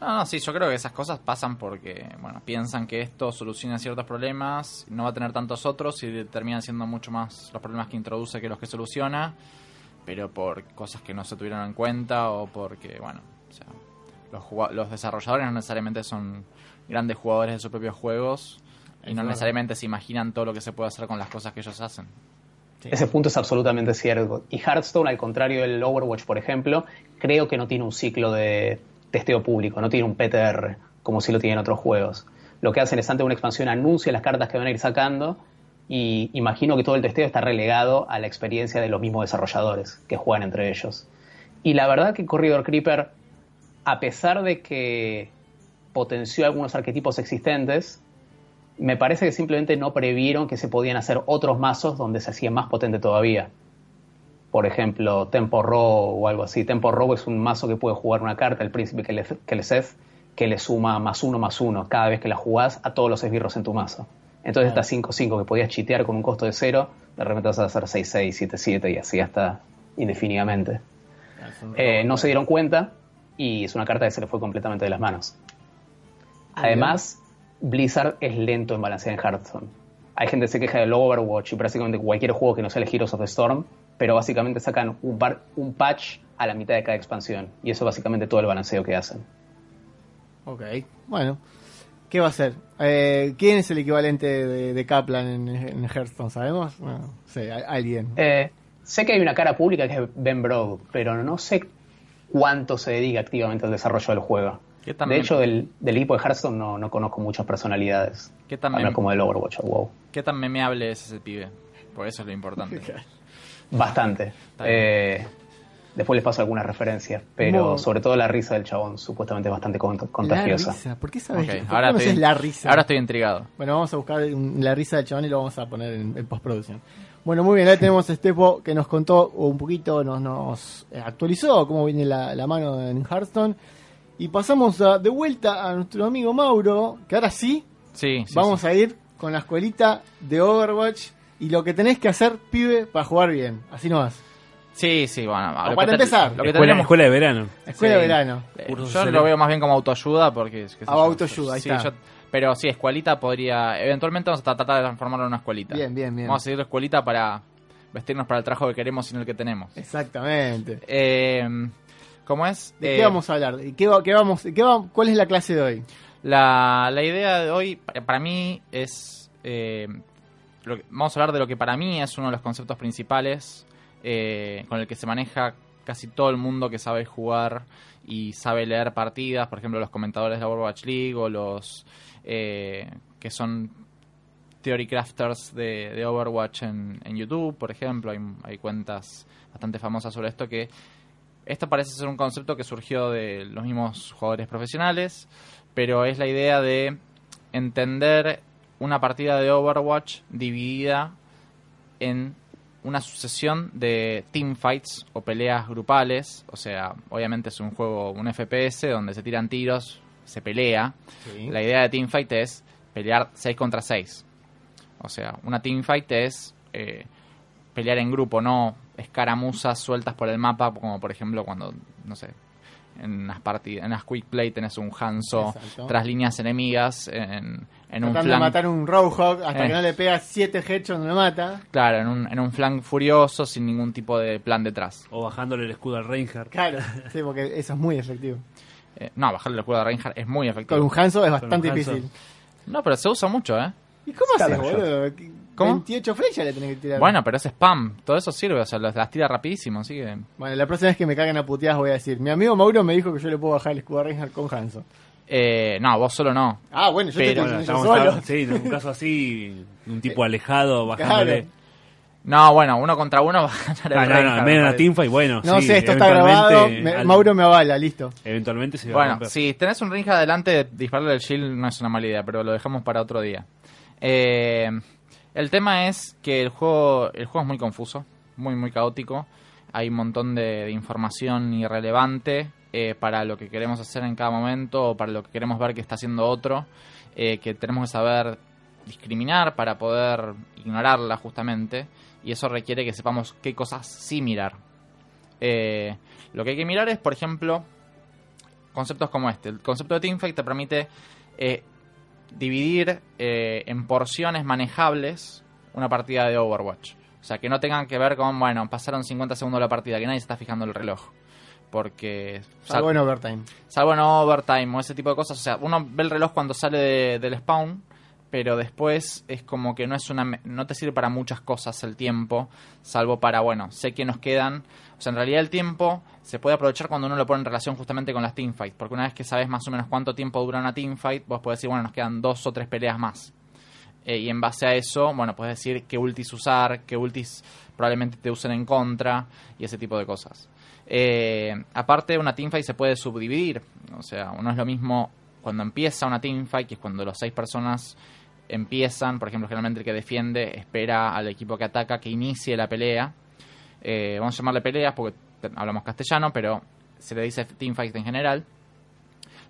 No, no, sí, yo creo que esas cosas pasan porque, bueno, piensan que esto soluciona ciertos problemas, no va a tener tantos otros y terminan siendo mucho más los problemas que introduce que los que soluciona, pero por cosas que no se tuvieron en cuenta o porque, bueno, o sea, los, los desarrolladores no necesariamente son grandes jugadores de sus propios juegos y no necesariamente se imaginan todo lo que se puede hacer con las cosas que ellos hacen. Ese punto es absolutamente cierto. Y Hearthstone, al contrario del Overwatch, por ejemplo, creo que no tiene un ciclo de testeo público, no tiene un PTR, como si lo tienen otros juegos. Lo que hacen es antes de una expansión anuncia las cartas que van a ir sacando y imagino que todo el testeo está relegado a la experiencia de los mismos desarrolladores que juegan entre ellos. Y la verdad que Corridor Creeper, a pesar de que potenció algunos arquetipos existentes, me parece que simplemente no previeron que se podían hacer otros mazos donde se hacía más potente todavía. Por ejemplo, Tempo Robo o algo así. Tempo Robo es un mazo que puede jugar una carta, el Príncipe Kele- Keleseth, que le suma más uno más uno cada vez que la jugás a todos los esbirros en tu mazo. Entonces Claro. esta 5-5 que podías chitear con un costo de cero, de repente vas a hacer 6-6, 7-7 y así hasta indefinidamente. Eh, no se dieron cuenta y es una carta que se le fue completamente de las manos. Además, Blizzard es lento en balancear en Hearthstone. Hay gente que se queja del Overwatch y prácticamente cualquier juego que no sea el Heroes of the Storm, pero básicamente sacan un, par- un patch a la mitad de cada expansión. Y eso es básicamente todo el balanceo que hacen. Ok, bueno. ¿Qué va a ser? Eh, ¿Quién es el equivalente de, de Kaplan en, en Hearthstone? ¿Sabemos? No sé, a- alguien. Eh, sé que hay una cara pública que es Ben Broad, pero no sé cuánto se dedica activamente al desarrollo del juego. ¿Qué también- De hecho, del, del equipo de Hearthstone no, no conozco muchas personalidades. ¿Qué Al también- menos como del Overwatch o WoW. ¿Qué tan memeable es ese pibe? Por eso es lo importante. Bastante. Eh, después les paso algunas referencias, pero sobre todo la risa del chabón, supuestamente es bastante cont- contagiosa. La risa. ¿Por qué sabes? Ok, ¿Por qué ahora, estoy, la risa? ahora estoy intrigado. Bueno, vamos a buscar un- la risa del chabón y lo vamos a poner en, en postproducción. Bueno, muy bien, ahí tenemos a Estepo que nos contó un poquito, nos, nos actualizó cómo viene la, la mano en Hearthstone. Y pasamos a- de vuelta a nuestro amigo Mauro, que ahora sí, Sí, sí, vamos sí. a ir con la escuelita de Overwatch y lo que tenés que hacer, pibe, para jugar bien. Así nomás. Sí, sí, bueno. lo para empezar. Lo que Escuela, tenemos escuela de verano. Escuela Sí. de verano. Eh, yo lo veo más bien como autoayuda porque... Ah, autoayuda, ahí sí, está. yo- pero sí, escuelita podría... Eventualmente vamos a tratar de transformarlo en una escuelita. Bien, bien, bien. Vamos a seguir la escuelita para vestirnos para el trabajo que queremos y no el que tenemos. Exactamente. Eh, ¿Cómo es? ¿De Eh, qué vamos a hablar? ¿De qué, va- qué vamos, qué va- ¿Cuál es la clase de hoy? La, la idea de hoy, para, mí, es eh, lo que- vamos a hablar de lo que para mí es uno de los conceptos principales eh, con el que se maneja casi todo el mundo que sabe jugar y sabe leer partidas, por ejemplo los comentadores de Overwatch League o los eh, que son theory crafters de, de Overwatch en, en YouTube, por ejemplo, hay, hay cuentas bastante famosas sobre esto que esto parece ser un concepto que surgió de los mismos jugadores profesionales, pero es la idea de entender una partida de Overwatch dividida en una sucesión de teamfights o peleas grupales, o sea, obviamente es un juego, un FPS donde se tiran tiros, se pelea. La idea de teamfight es pelear 6 contra 6. O sea, una teamfight es eh, pelear en grupo, no escaramuzas sueltas por el mapa, como por ejemplo cuando, no sé, en las partidas, en las quick play tenés un Hanzo Exacto. tras líneas enemigas, en, en un de flank, matar un Roadhog hasta Eh. que no le pega 7 headshots no lo mata. claro, en un, en un flank furioso sin ningún tipo de plan detrás. O bajándole el escudo al Reinhardt. Claro, sí, porque eso es muy efectivo. Eh, no, bajarle el escudo de Reinhardt es muy efectivo. Con un Hanzo es bastante Hanzo. difícil. No, pero se usa mucho, ¿eh? ¿Y cómo haces, boludo? ¿Cómo? 28 flechas le tenés que tirar. Bueno, pero es spam. Todo eso sirve, o sea, las, las tira rapidísimo, así que... Bueno, la próxima vez que me caguen a puteadas voy a decir, mi amigo Mauro me dijo que yo le puedo bajar el escudo a Reinhardt con Hanzo. Eh, no, vos solo no. Ah, bueno, yo Pero- te Bueno, estamos, solo. sí, en un caso así, un tipo alejado, bajándole. Claro. No, bueno, uno contra uno va a ganar el Ah, no, no, medio una teamfight, bueno. No sí, sé, esto está grabado. me- al- Mauro me avala, listo. Eventualmente se va a Bueno, romper. si tenés un Reinhardt adelante, dispararle el shield no es una mala idea, pero lo dejamos para otro día. Eh, el tema es que el juego, el juego es muy confuso, muy, muy caótico. Hay un montón de, información irrelevante eh, para lo que queremos hacer en cada momento o para lo que queremos ver que está haciendo otro, eh, que tenemos que saber discriminar para poder ignorarla justamente. Y eso requiere que sepamos qué cosas sí mirar. Eh, lo que hay que mirar es, por ejemplo, conceptos como este. El concepto de teamfight te permite eh, dividir eh, en porciones manejables una partida de Overwatch. O sea, que no tengan que ver con, bueno, pasaron 50 segundos de la partida, que nadie se está fijando el reloj. Porque... Salvo sal- en overtime. salvo en overtime o ese tipo de cosas. O sea, uno ve el reloj cuando sale de- del spawn, pero después es como que no es una no te sirve para muchas cosas el tiempo, salvo para, bueno, sé que nos quedan. O sea, en realidad el tiempo se puede aprovechar cuando uno lo pone en relación justamente con las teamfights, porque una vez que sabes más o menos cuánto tiempo dura una teamfight, vos podés decir, bueno, nos quedan dos o tres peleas más. Eh, y en base a eso, bueno, puedes decir qué ultis usar, qué ultis probablemente te usen en contra y ese tipo de cosas. Eh, aparte, una teamfight se puede subdividir. O sea, no es lo mismo cuando empieza una teamfight, que es cuando las seis personas empiezan. Por ejemplo, generalmente el que defiende espera al equipo que ataca que inicie la pelea. Eh, vamos a llamarle peleas porque hablamos castellano, pero se le dice teamfight en general.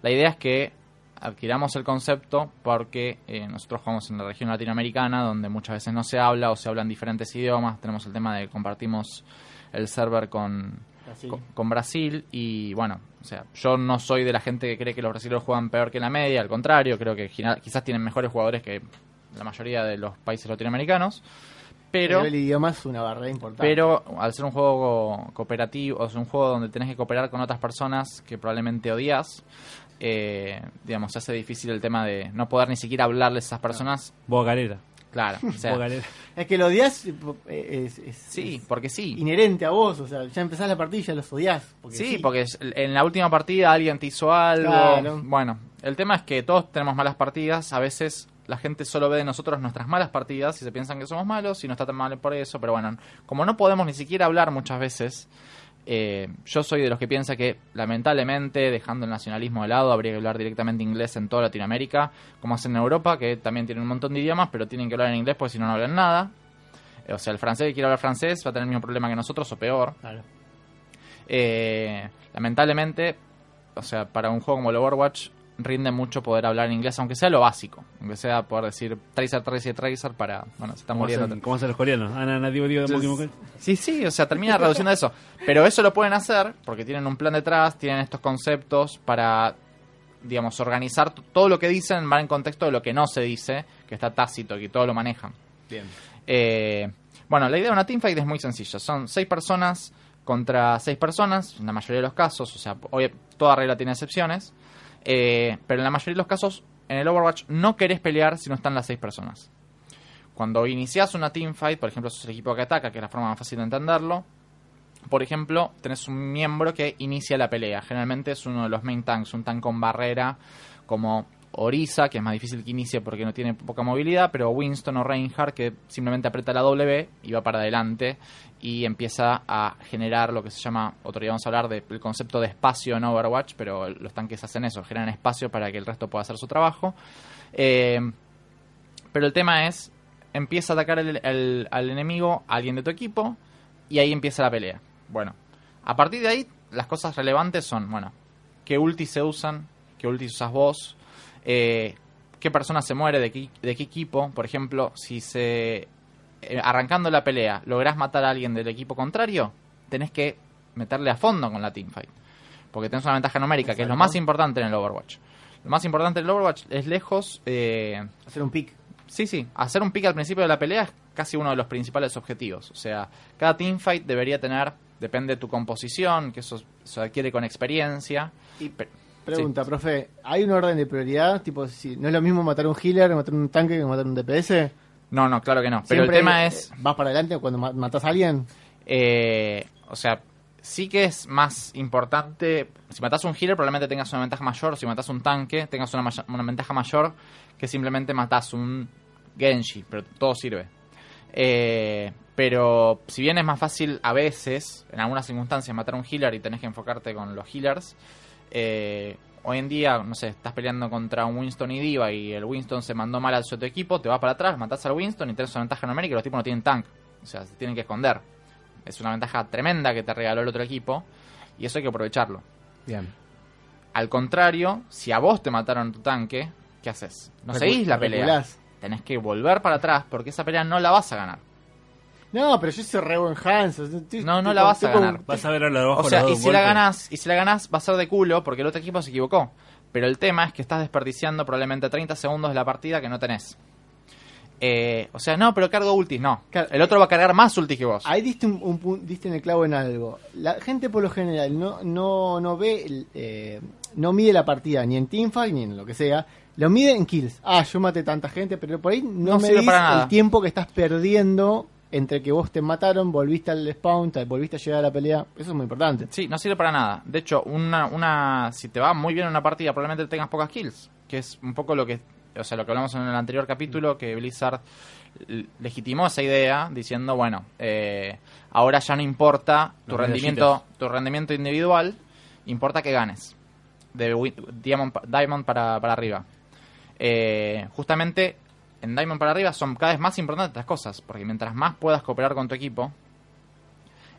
La idea es que adquiramos el concepto porque eh, nosotros jugamos en la región latinoamericana donde muchas veces no se habla o se hablan diferentes idiomas. Tenemos el tema de que compartimos el server con, Así. con, con Brasil y bueno, o sea, yo no soy de la gente que cree que los brasileños juegan peor que la media, al contrario, creo que quizás tienen mejores jugadores que la mayoría de los países latinoamericanos, pero el idioma es una barrera importante. pero al ser un juego cooperativo, o sea, un juego donde tenés que cooperar con otras personas que probablemente odias, eh, digamos, se hace difícil el tema de no poder ni siquiera hablarles a esas personas. Bogalera. Claro, o sea, Bogalera. Es que lo odias eh, es, es- sí, es porque sí. inherente a vos. O sea, ya empezás la partida y ya los odias. Porque Sí, porque es- en la última partida alguien te hizo algo. Claro. Bueno, el tema es que todos tenemos malas partidas. A veces la gente solo ve de nosotros nuestras malas partidas y se piensan que somos malos y no está tan mal por eso. Pero bueno, como no podemos ni siquiera hablar muchas veces, eh, yo soy de los que piensa que lamentablemente, dejando el nacionalismo de lado, habría que hablar directamente inglés en toda Latinoamérica, como hacen en Europa, que también tienen un montón de idiomas, pero tienen que hablar en inglés porque si no, no hablan nada. O sea, el francés que quiere hablar francés va a tener el mismo problema que nosotros o peor. Claro. Eh, lamentablemente, o sea, para un juego como el Overwatch rinde mucho poder hablar en inglés, aunque sea lo básico, aunque sea poder decir tracer, tracer, tracer para, bueno, se están ¿Cómo muriendo. hacen, cómo hacen los coreanos? Ana, Ana, digo, digo. Sí, sí, o sea, termina reduciendo eso. Pero eso lo pueden hacer porque tienen un plan detrás, tienen estos conceptos para, digamos, organizar todo lo que dicen, va en contexto de lo que no se dice, que está tácito, que todo lo manejan. Bien. Eh, bueno, la idea de una teamfight es muy sencilla. Son seis personas contra seis personas, en la mayoría de los casos. O sea, hoy toda regla tiene excepciones. Eh, pero en la mayoría de los casos, en el Overwatch no querés pelear si no están las seis personas. Cuando inicias una teamfight, por ejemplo, sos el equipo que ataca, que es la forma más fácil de entenderlo, por ejemplo, tenés un miembro que inicia la pelea. Generalmente es uno de los main tanks, un tank con barrera como Orisa, que es más difícil que inicie porque no tiene poca movilidad, pero Winston o Reinhardt, que simplemente aprieta la W y va para adelante y empieza a generar lo que se llama, otro día vamos a hablar del concepto de espacio en Overwatch, pero los tanques hacen eso, generan espacio para que el resto pueda hacer su trabajo. Eh, pero el tema es, empieza a atacar al enemigo, a alguien de tu equipo, y ahí empieza la pelea. Bueno, a partir de ahí, las cosas relevantes son, bueno, qué ulti se usan, qué ulti usas vos, eh, qué persona se muere, de qué, de qué equipo. Por ejemplo, si se. eh, arrancando la pelea, lográs matar a alguien del equipo contrario, tenés que meterle a fondo con la teamfight. Porque tenés una ventaja numérica, que es lo más importante en el Overwatch. Lo más importante en el Overwatch es lejos. eh, Hacer un pick. Sí, sí. Hacer un pick al principio de la pelea es casi uno de los principales objetivos. O sea, cada teamfight debería tener, depende de tu composición, que eso se adquiere con experiencia. Y Pregunta, profe, ¿hay un orden de prioridad? Tipo, si no es lo mismo matar un healer, matar un tanque que matar un DPS. No, no, claro que no. Pero el tema eh, es, ¿Vas para adelante cuando ma- matas a alguien? eh, o sea, sí que es más importante. Si matas un healer, probablemente tengas una ventaja mayor. Si matas un tanque, tengas una, ventaja mayor que simplemente matas un Genji. Pero todo sirve. Eh, pero si bien es más fácil a veces, en algunas circunstancias, matar a un healer y tenés que enfocarte con los healers, eh, hoy en día, no sé, estás peleando contra un Winston y Diva y el Winston se mandó mal al su equipo, te vas para atrás, matás al Winston y tenés una ventaja numérica y los tipos no tienen tank. O sea, se tienen que esconder. Es una ventaja tremenda que te regaló el otro equipo y eso hay que aprovecharlo. Bien. Al contrario, si a vos te mataron tu tanque, ¿qué haces? No seguís la pelea. Reculás. Tenés que volver para atrás porque esa pelea no la vas a ganar. No, pero yo hice re buen Hans. o sea, estoy- No, no la vas a ganar. Vas a ver a la O sea, y si la ganás, y si la ganás va a ser de culo porque el otro equipo se equivocó. Pero el tema es que estás desperdiciando probablemente 30 segundos de la partida que no tenés. Eh, o sea, no, pero cargo ultis, no. El otro va a cargar más ultis que vos. Ahí diste, un, un diste en el clavo en algo. La gente por lo general no, no, no ve, eh, no mide la partida ni en teamfight ni en lo que sea. Lo mide en kills. Ah, yo maté tanta gente, pero por ahí no, No me el tiempo que estás perdiendo entre que vos te mataron, volviste al spawn, te volviste a llegar a la pelea. Eso es muy importante. Sí, no sirve para nada. De hecho, una, una, si te va muy bien en una partida, probablemente tengas pocas kills. Que es un poco lo que, o sea, lo que hablamos en el anterior capítulo, que Blizzard legitimó esa idea diciendo, bueno, eh, ahora ya no importa tu Los rendimiento, tu rendimiento individual, importa que ganes. De Diamond, pa- Diamond para, para arriba. Eh, justamente en Diamond para arriba son cada vez más importantes estas cosas, porque mientras más puedas cooperar con tu equipo,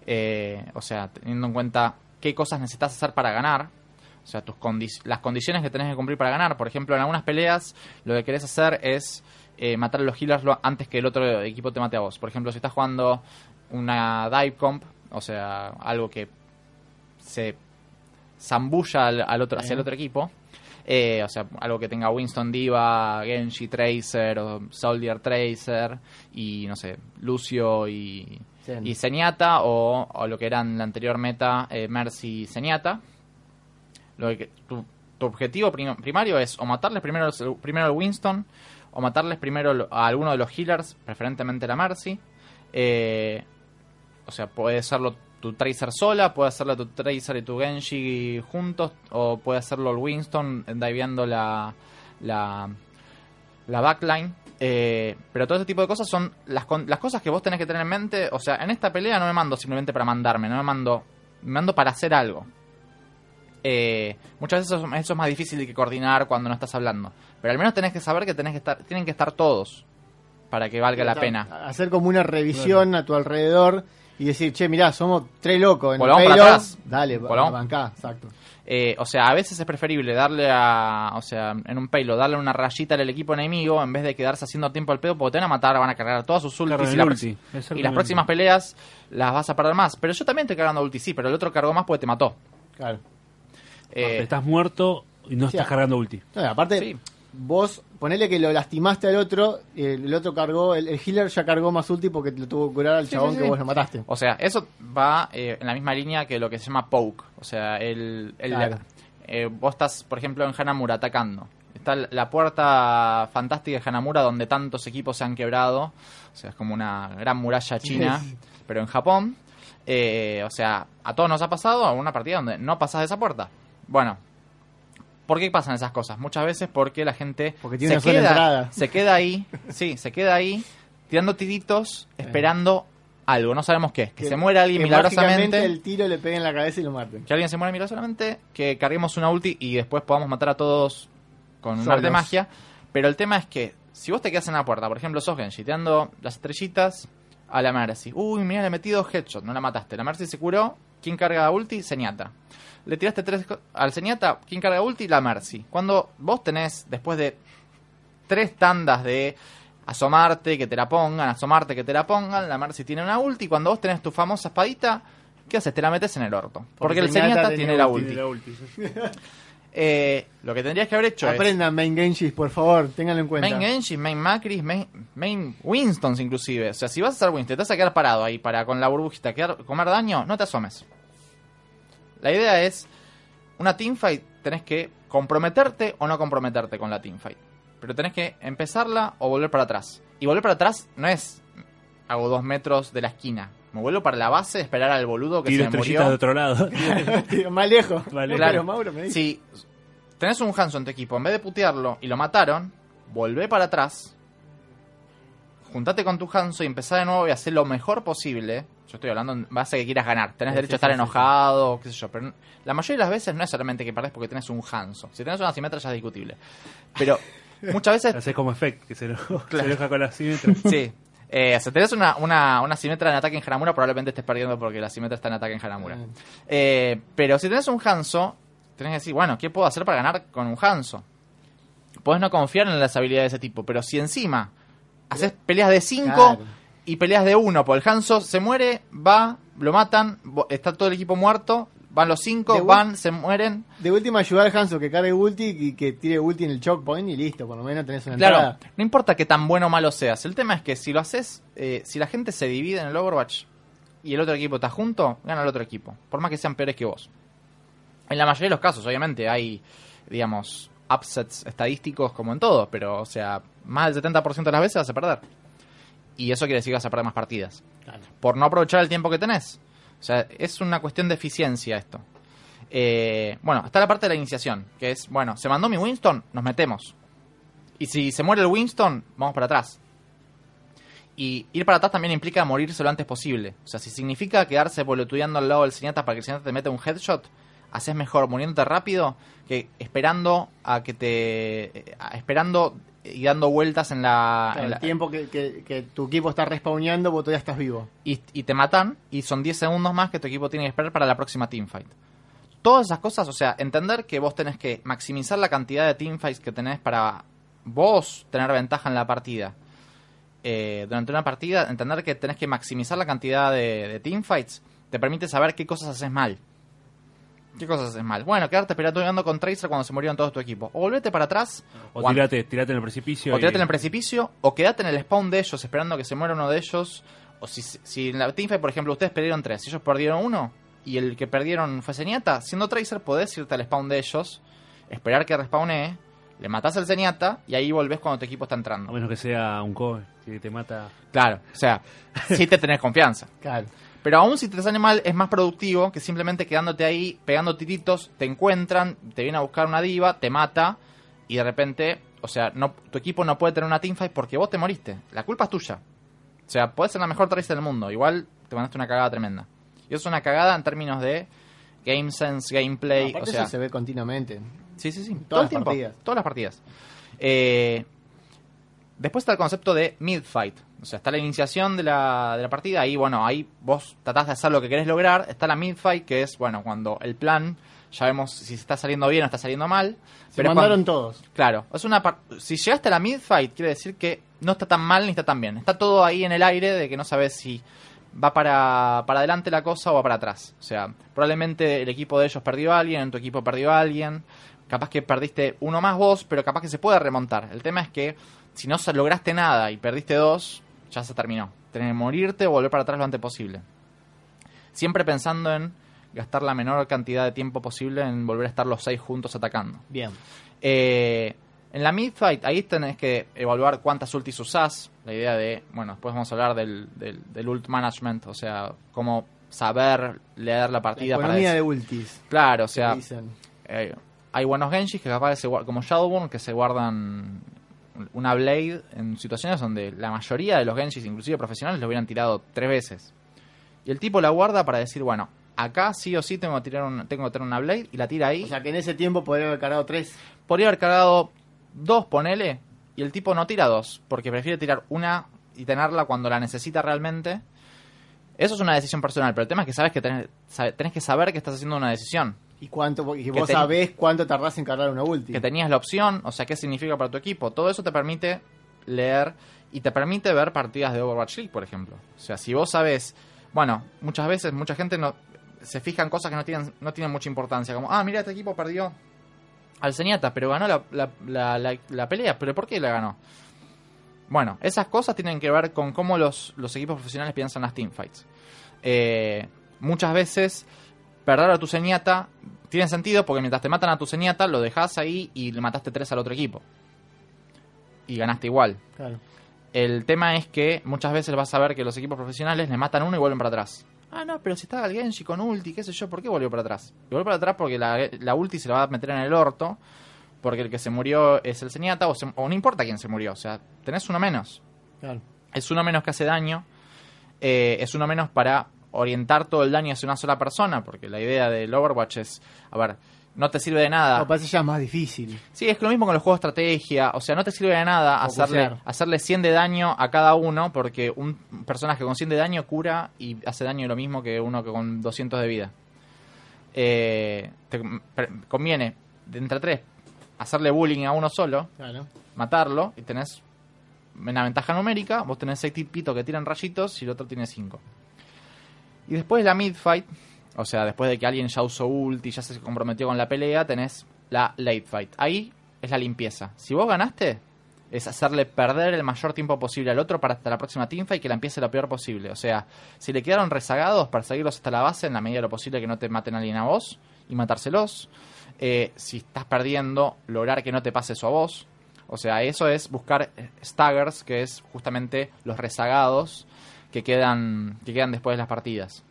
eh, o sea, teniendo en cuenta qué cosas necesitas hacer para ganar, o sea, tus condi- las condiciones que tenés que cumplir para ganar. Por ejemplo, en algunas peleas lo que querés hacer es eh, matar a los healers antes que el otro equipo te mate a vos. Por ejemplo, si estás jugando una dive comp, o sea, algo que se zambulla al, al otro, hacia el otro equipo, eh, o sea, algo que tenga Winston Diva, Genji Tracer o Soldier Tracer y no sé, Lucio y, Zen. y Zenyatta o, o lo que era en la anterior meta eh, Mercy y Zenyatta. Lo que, tu, tu objetivo prim- primario es o matarles primero, primero al Winston o matarles primero a alguno de los healers, preferentemente la Mercy. Eh, o sea, puede serlo tu Tracer sola, puede hacerlo tu Tracer y tu Genji juntos, o puede hacerlo el Winston eh, diveando la, la, la backline. Eh, pero todo ese tipo de cosas son las, las cosas que vos tenés que tener en mente. O sea, en esta pelea no me mando simplemente para mandarme, no me mando, me mando para hacer algo. Eh, muchas veces eso, eso es más difícil que coordinar cuando no estás hablando. Pero al menos tenés que saber que tenés que estar, tienen que estar todos para que valga la pena. Hacer como una revisión a tu alrededor y decir, che, mirá, somos tres locos en Volvamos el para atrás. Dale, Volvamos. bancá, exacto. Eh, o sea, a veces es preferible darle a. O sea, en un payload, darle una rayita al equipo enemigo en vez de quedarse haciendo tiempo al pedo porque te van a matar, van a cargar todas sus ultis. Y, la ulti, y las próximas peleas las vas a perder más. Pero yo también estoy cargando ulti, sí, pero el otro cargó más porque te mató. Claro. Eh, Estás muerto y no Sí, estás cargando ulti. No, aparte, Sí. Vos ponele que lo lastimaste al otro, y el, el otro cargó, el, el healer ya cargó más ulti porque lo tuvo que curar al Sí, chabón sí, que vos lo mataste. O sea, eso va eh, en la misma línea que lo que se llama poke. O sea, el, el- Claro. eh, vos estás, por ejemplo, en Hanamura atacando. está la puerta fantástica de Hanamura donde tantos equipos se han quebrado. O sea, es como una gran muralla china, pero en Japón. Eh, o sea, a todos nos ha pasado una partida donde no pasas de esa puerta. Bueno, ¿por qué pasan esas cosas? Muchas veces porque la gente Porque tiene se, una sola queda, entrada. se queda ahí, sí, se queda ahí tirando tiritos, esperando algo, no sabemos qué. Que, se muera alguien que milagrosamente. el tiro le pegue en la cabeza y lo maten. Que alguien se muera milagrosamente, que carguemos una ulti y después podamos matar a todos con un Solos. arte de magia. Pero el tema es que, si vos te quedas en la puerta, por ejemplo, sos Genji, tirando las estrellitas a la Mercy. Uy, mira, le metí dos headshots, no la mataste. La Mercy se curó, ¿quién carga ulti? Señata. Le tiraste tres al Señata, ¿quién carga ulti? La Mercy. Cuando vos tenés, después de tres tandas de asomarte, que te la pongan, asomarte, que te la pongan, la Mercy tiene una ulti, y cuando vos tenés tu famosa espadita, ¿qué haces? Te la metes en el orto. Porque, el Zenyatta tiene la ulti, la. Eh, lo que tendrías que haber hecho es... Aprendan main Genjis, por favor, ténganlo en cuenta. Main Genji, main Macris, main, main Winstons inclusive. O sea, si vas a hacer Winston, te vas a quedar parado ahí para con la burbujita quedar, comer daño, no te asomes. La idea es, una teamfight tenés que comprometerte o no comprometerte con la teamfight. Pero tenés que empezarla o volver para atrás. Y volver para atrás no es, hago dos metros de la esquina. Me vuelvo para la base, esperar al boludo que Tiro se me estrellitas de murió. otro lado. Más lejos. Claro. Mauro me dice. Si tenés un Hanzo en tu equipo, en vez de putearlo y lo mataron, volvé para atrás, juntate con tu Hanzo y empezá de nuevo y hacer lo mejor posible. Yo estoy hablando en base a que quieras ganar. Tenés Sí, derecho sí, a estar sí, sí, enojado, qué sé yo. Pero la mayoría de las veces no es solamente que perdés porque tenés un Hanzo. Si tenés una simetra ya es discutible. Pero muchas veces Haces como efecto, que se, eno- Claro. se enoja con la simetría. Sí. Eh, si tenés una, una, una simetra en ataque en Hanamura, probablemente estés perdiendo porque la simetra está en ataque en Hanamura. Mm. Eh, pero si tenés un Hanzo, tenés que decir, bueno, ¿qué puedo hacer para ganar con un Hanzo? Podés no confiar en las habilidades de ese tipo, pero si encima haces peleas de 5 Claro. Y peleas de 1, por el Hanzo se muere, va, lo matan, está todo el equipo muerto, van los 5, De van, se mueren. De última ayudar al Hanzo que cargue ulti y que tire ulti en el choke point y listo, por lo menos tenés una Claro, entrada. no importa que tan bueno o malo seas. El tema es que si lo haces, eh, si la gente se divide en el Overwatch y el otro equipo está junto, gana el otro equipo. Por más que sean peores que vos. En la mayoría de los casos, obviamente, hay, digamos, upsets estadísticos como en todo, pero, o sea, más del 70% de las veces vas a perder. Y eso quiere decir que vas a perder más partidas. Por no aprovechar el tiempo que tenés. O sea, es una cuestión de eficiencia esto. Eh, bueno, está la parte de la iniciación, que es, bueno, se mandó mi Winston, nos metemos. Y si se muere el Winston, vamos para atrás. Y ir para atrás también implica morirse lo antes posible. O sea, si significa quedarse bolutudeando al lado del Señata para que el Señata te meta un headshot, haces mejor muriéndote rápido que esperando a que te. a- esperando y dando vueltas en la. Claro, en la- el tiempo que, que- que tu equipo está respawneando, vos todavía estás vivo. y, y te matan y son 10 segundos más que tu equipo tiene que esperar para la próxima teamfight. Todas esas cosas, o sea, entender que vos tenés que maximizar la cantidad de teamfights que tenés para vos tener ventaja en la partida. Eh, durante una partida, entender que tenés que maximizar la cantidad de, de teamfights te permite saber qué cosas haces mal. ¿Qué cosas haces mal? Bueno, quedarte peleando con Tracer cuando se murieron todos tu equipo. O volvete para atrás. O tirate, tirate en el precipicio. o y- tirate en el precipicio, o quedate en el spawn de ellos esperando que se muera uno de ellos. O si, si en la teamfight, por ejemplo, ustedes perdieron tres, ellos perdieron uno, y el que perdieron fue Zenyatta, siendo Tracer podés irte al spawn de ellos, esperar que respawnee, le matás al Zenyatta, y ahí volvés cuando tu equipo está A entrando. menos que sea un cover que te mata. Claro, o sea, si te tenés confianza. Claro. Pero aún si te sale mal, es más productivo que simplemente quedándote ahí, pegando tiritos, te encuentran, te viene a buscar una diva, te mata, y de repente, o sea, no, tu equipo no puede tener una teamfight porque vos te moriste. La culpa es tuya. O sea, podés ser la mejor tracer del mundo, igual te mandaste una cagada tremenda. Y eso es una cagada en términos de game sense, gameplay, o sea, eso se ve continuamente. Sí, sí, sí. Todas Todo el las tiempo. partidas. Todas las partidas. Eh, después está el concepto de mid-fight. O sea, está la iniciación de la, de la partida. Ahí, bueno, ahí vos tratás de hacer lo que querés lograr. Está la mid-fight, que es, bueno, cuando el plan, ya vemos si está saliendo bien o está saliendo mal. Se Pero mandaron cuando- todos. Claro, es una si llegaste a la mid-fight, quiere decir que no está tan mal ni está tan bien. Está todo ahí en el aire de que no sabes si va para, para adelante la cosa o va para atrás. O sea, probablemente el equipo de ellos perdió a alguien, tu equipo perdió a alguien. Capaz que perdiste uno más vos, pero capaz que se puede remontar. El tema es que si no lograste nada y perdiste dos, ya se terminó. Tenés que morirte o volver para atrás lo antes posible. Siempre pensando en gastar la menor cantidad de tiempo posible en volver a estar los seis juntos atacando. Bien. Eh, En la mid-fight, ahí tenés que evaluar cuántas ultis usás. La idea de, bueno, después vamos a hablar del, del, del ult management, o sea, cómo saber leer la La partida para economía de ultis. Claro, o sea, eh, hay buenos Genshis que capaz se como Shadowborn que se guardan una Blade en situaciones donde la mayoría de los Genshis, inclusive profesionales, lo hubieran tirado tres veces. Y el tipo la guarda para decir, bueno, acá sí o sí tengo que, tirar un- tengo que tener una Blade y la tira ahí. O sea que en ese tiempo podría haber cargado tres. Podría haber cargado dos, ponele, y el tipo no tira dos, porque prefiere tirar una y tenerla cuando la necesita realmente. Eso es una decisión personal, pero el tema es que sabes que tenés, tenés que saber que estás haciendo una decisión. ¿Y cuánto? Y vos ten- sabés cuánto tardás en cargar una ulti. que tenías la opción, o sea, qué significa para tu equipo. Todo eso te permite leer y te permite ver partidas de Overwatch League, por ejemplo. O sea, si vos sabes, bueno, muchas veces mucha gente no se fija en cosas que no tienen no tienen mucha importancia, como, ah, mira, este equipo perdió al Zenyatta, pero ganó la, la, la- la- la pelea, pero ¿por qué la ganó? Bueno, esas cosas tienen que ver con cómo los, los equipos profesionales piensan las teamfights. Eh, muchas veces perder a tu Zenyatta tiene sentido porque mientras te matan a tu Zenyatta lo dejas ahí y le mataste tres al otro equipo. Y ganaste igual. Claro. El tema es que muchas veces vas a ver que los equipos profesionales le matan uno y vuelven para atrás. Ah, no, pero si estaba el Genji con ulti, qué sé yo, ¿por qué volvió para atrás? Y volvió para atrás porque la, la ulti se la va a meter en el orto, porque el que se murió es el Zenyatta, o, se- o no importa quién se murió, o sea, tenés uno menos. Claro. Es uno menos que hace daño, eh, es uno menos para orientar todo el daño hacia una sola persona, porque la idea del Overwatch es, a ver, no te sirve de nada. No, parece ya es más difícil. Sí, es lo mismo con los juegos de estrategia. O sea, no te sirve de nada hacerle, hacerle 100 de daño a cada uno porque un personaje con 100 de daño cura y hace daño lo mismo que uno que con 200 de vida. Eh, te conviene, de entre tres, hacerle bullying a uno solo, Claro. matarlo y tenés una ventaja numérica. Vos tenés 6 tipitos que tiran rayitos y el otro tiene 5. Y después de la mid-fight, o sea, después de que alguien ya usó ulti, ya se comprometió con la pelea, tenés la late fight. Ahí es la limpieza. Si vos ganaste, es hacerle perder el mayor tiempo posible al otro para hasta la próxima teamfight y que la empiece lo peor posible. O sea, si le quedaron rezagados, perseguirlos hasta la base en la medida de lo posible que no te maten a alguien a vos y matárselos. Eh, si estás perdiendo, lograr que no te pase eso a vos. O sea, eso es buscar staggers, que es justamente los rezagados que quedan, que quedan después de las partidas.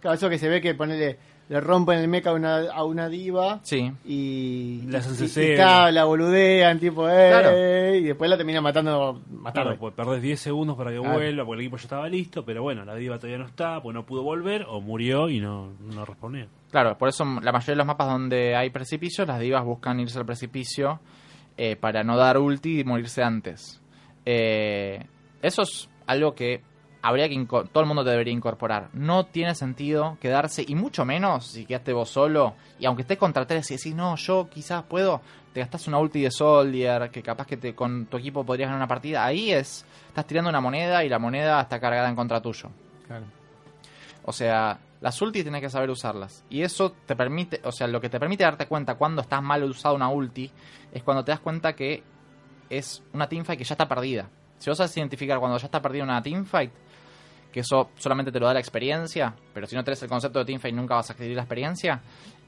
Claro, eso que se ve que ponele, le rompen el mecha a una, a una diva Sí, y, claro, la boludean, tipo, eh, Claro. y después la termina matando más Claro, pues perdés 10 segundos para que Claro. vuelva, porque el equipo ya estaba listo, pero bueno, la diva todavía no está, pues no pudo volver, o murió y no, no respondía. claro, por eso la mayoría de los mapas donde hay precipicios, las divas buscan irse al precipicio eh, para no dar ulti y morirse antes. Eh, eso es algo que habría que todo el mundo debería incorporar. No tiene sentido quedarse, y mucho menos si quedaste vos solo, y aunque estés contra tres y decís, no, yo quizás puedo, te gastás una ulti de Soldier, que capaz que te, con tu equipo podrías ganar una partida, ahí es, estás tirando una moneda y la moneda está cargada en contra tuyo. Claro. O sea, las ulti tienes que saber usarlas. Y eso te permite, o sea, lo que te permite darte cuenta cuando estás mal usado una ulti es cuando te das cuenta que es una teamfight que ya está perdida. Si vos sabes identificar cuando ya está perdida una teamfight, que eso solamente te lo da la experiencia, pero si no tenés el concepto de teamfight nunca vas a adquirir la experiencia,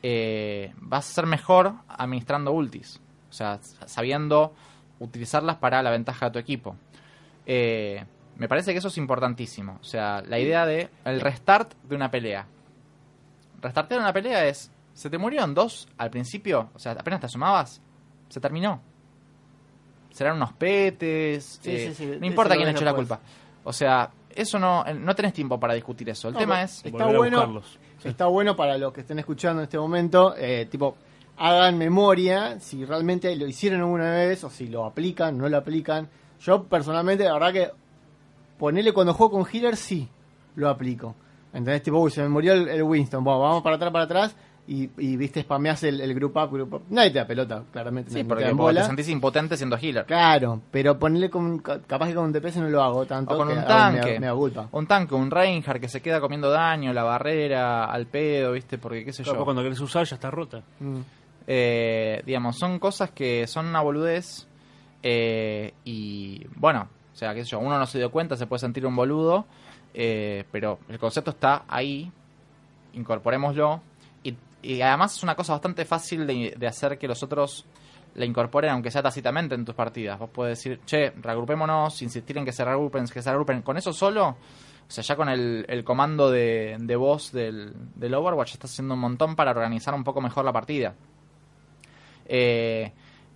eh, vas a ser mejor administrando ultis. O sea, sabiendo utilizarlas para la ventaja de tu equipo. Eh, me parece que eso es importantísimo. O sea, la idea de el restart de una pelea. Restartear una pelea es. Se te murieron dos al principio, o sea, apenas te asomabas, se terminó. Serán unos petes. Sí, eh, sí, sí, no importa quién echó la después. culpa. O sea, eso no, eh, no tenés tiempo para discutir eso. El No, tema es. Está bueno. Está bueno para los que estén escuchando en este momento, eh, tipo, hagan memoria si realmente lo hicieron alguna vez o si lo aplican, no lo aplican. Yo personalmente, la verdad que ponerle cuando juego con healer, sí, lo aplico. ¿Entendés? Tipo, uy, se me murió el, el Winston, bueno, vamos para atrás, para atrás. Y, y viste, spameás el, el group up, group up. Nadie te da pelota, claramente. Sí, te porque te bola. sentís impotente siendo healer. Claro, pero ponerle con, ca- capaz que con un DPS no lo hago tanto. O con que un tanque. Me, da- me. Un tanque, un Reinhardt que se queda comiendo daño, la barrera, al pedo, ¿viste? Porque qué sé Claro, yo. cuando querés usar ya está rota. Mm. Eh, digamos, son cosas que son una boludez. eh, y bueno, o sea, qué sé yo, uno no se dio cuenta, se puede sentir un boludo. eh, pero el concepto está ahí. Incorporémoslo. Y, además es una cosa bastante fácil de, de hacer que los otros la incorporen, aunque sea tácitamente, en tus partidas. Vos puedes decir, che, reagrupémonos, insistir en que se reagrupen, que se reagrupen. Con eso solo, o sea, ya con el, el comando de, de voz del, del Overwatch estás haciendo un montón para organizar un poco mejor la partida. Eh,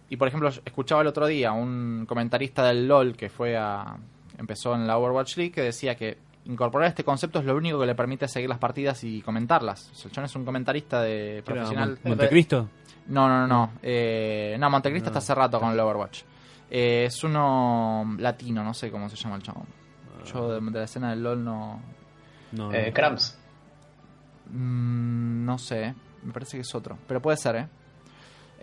y por ejemplo, escuchaba el otro día un comentarista del LOL que fue a. empezó en la Overwatch League que decía que incorporar este concepto es lo único que le permite seguir las partidas y comentarlas. O chabón es un comentarista de ¿Qué era, profesional. Mon- ¿Montecristo? No, no, no, no. Eh, no, Montecristo está hace rato con el Overwatch. Eh, es uno latino, no sé cómo se llama el chabón. Yo de, de la escena del LOL no. No, Eh. Cramps. mm, no sé, me parece que es otro. Pero puede ser, ¿eh?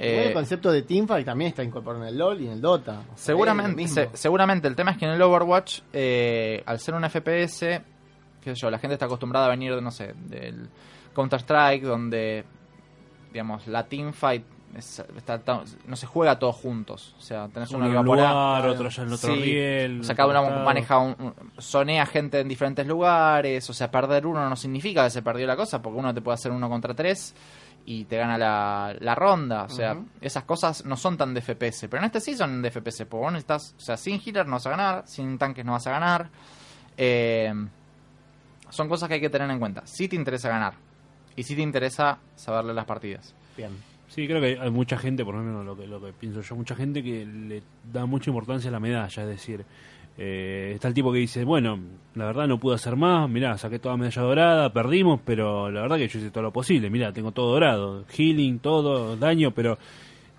Igual Eh, el concepto de teamfight también está incorporado en el LoL y en el Dota. O sea, Seguramente, se- seguramente el tema es que en el Overwatch, eh, al ser un FPS, qué sé yo, la gente está acostumbrada a venir, de, no sé, del Counter-Strike, donde, digamos, la teamfight es- está- está- no se juega todos juntos. O sea, tenés Uno que va por A, lugar, otro allá en otro Sí, riel. O sea, cada uno costado. maneja un, un- sonea gente en diferentes lugares. O sea, perder uno no significa que se perdió la cosa, porque uno te puede hacer uno contra tres y te gana la, la ronda. O sea, esas cosas no son tan de FPS. Pero en este sí son de FPS, porque vos necesitas, o sea, sin healer no vas a ganar, sin tanques no vas a ganar. Eh, son cosas que hay que tener en cuenta. Si te interesa ganar y si te interesa saberle las partidas. Bien. Sí, creo que hay mucha gente, por lo menos lo que, lo que pienso yo, mucha gente que le da mucha importancia a la medalla, es decir, eh, está el tipo que dice, bueno, la verdad no pude hacer más, mirá, saqué toda medalla dorada, perdimos, pero la verdad que yo hice todo lo posible, mirá, tengo todo dorado, healing, todo, daño, pero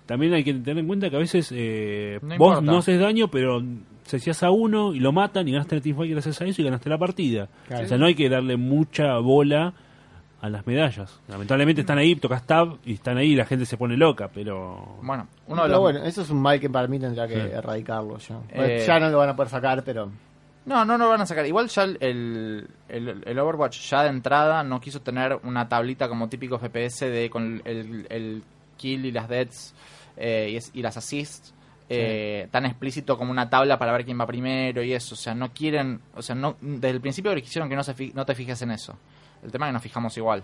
también hay que tener en cuenta que a veces eh, No vos importa. no haces daño, pero se hacías a uno y lo matan y ganaste el teamfight gracias a eso y ganaste la partida. Claro. O sea, no hay que darle mucha bola a las medallas. Lamentablemente están ahí, tocas tab y están ahí y la gente se pone loca, pero... Bueno, uno de Pero los, bueno, eso es un mal que para mí tendrá que Sí. erradicarlo ya. Eh, ya no lo van a poder sacar, pero... No, no lo van a sacar. Igual ya el, el, el- el Overwatch ya de entrada no quiso tener una tablita como típico FPS de con el, el kill y las deaths eh, y, es- y las assists eh, tan explícito como una tabla para ver quién va primero y eso. O sea, no quieren, o sea, no desde el principio quisieron que no se fi- no te fijes en eso. El tema es que nos fijamos igual.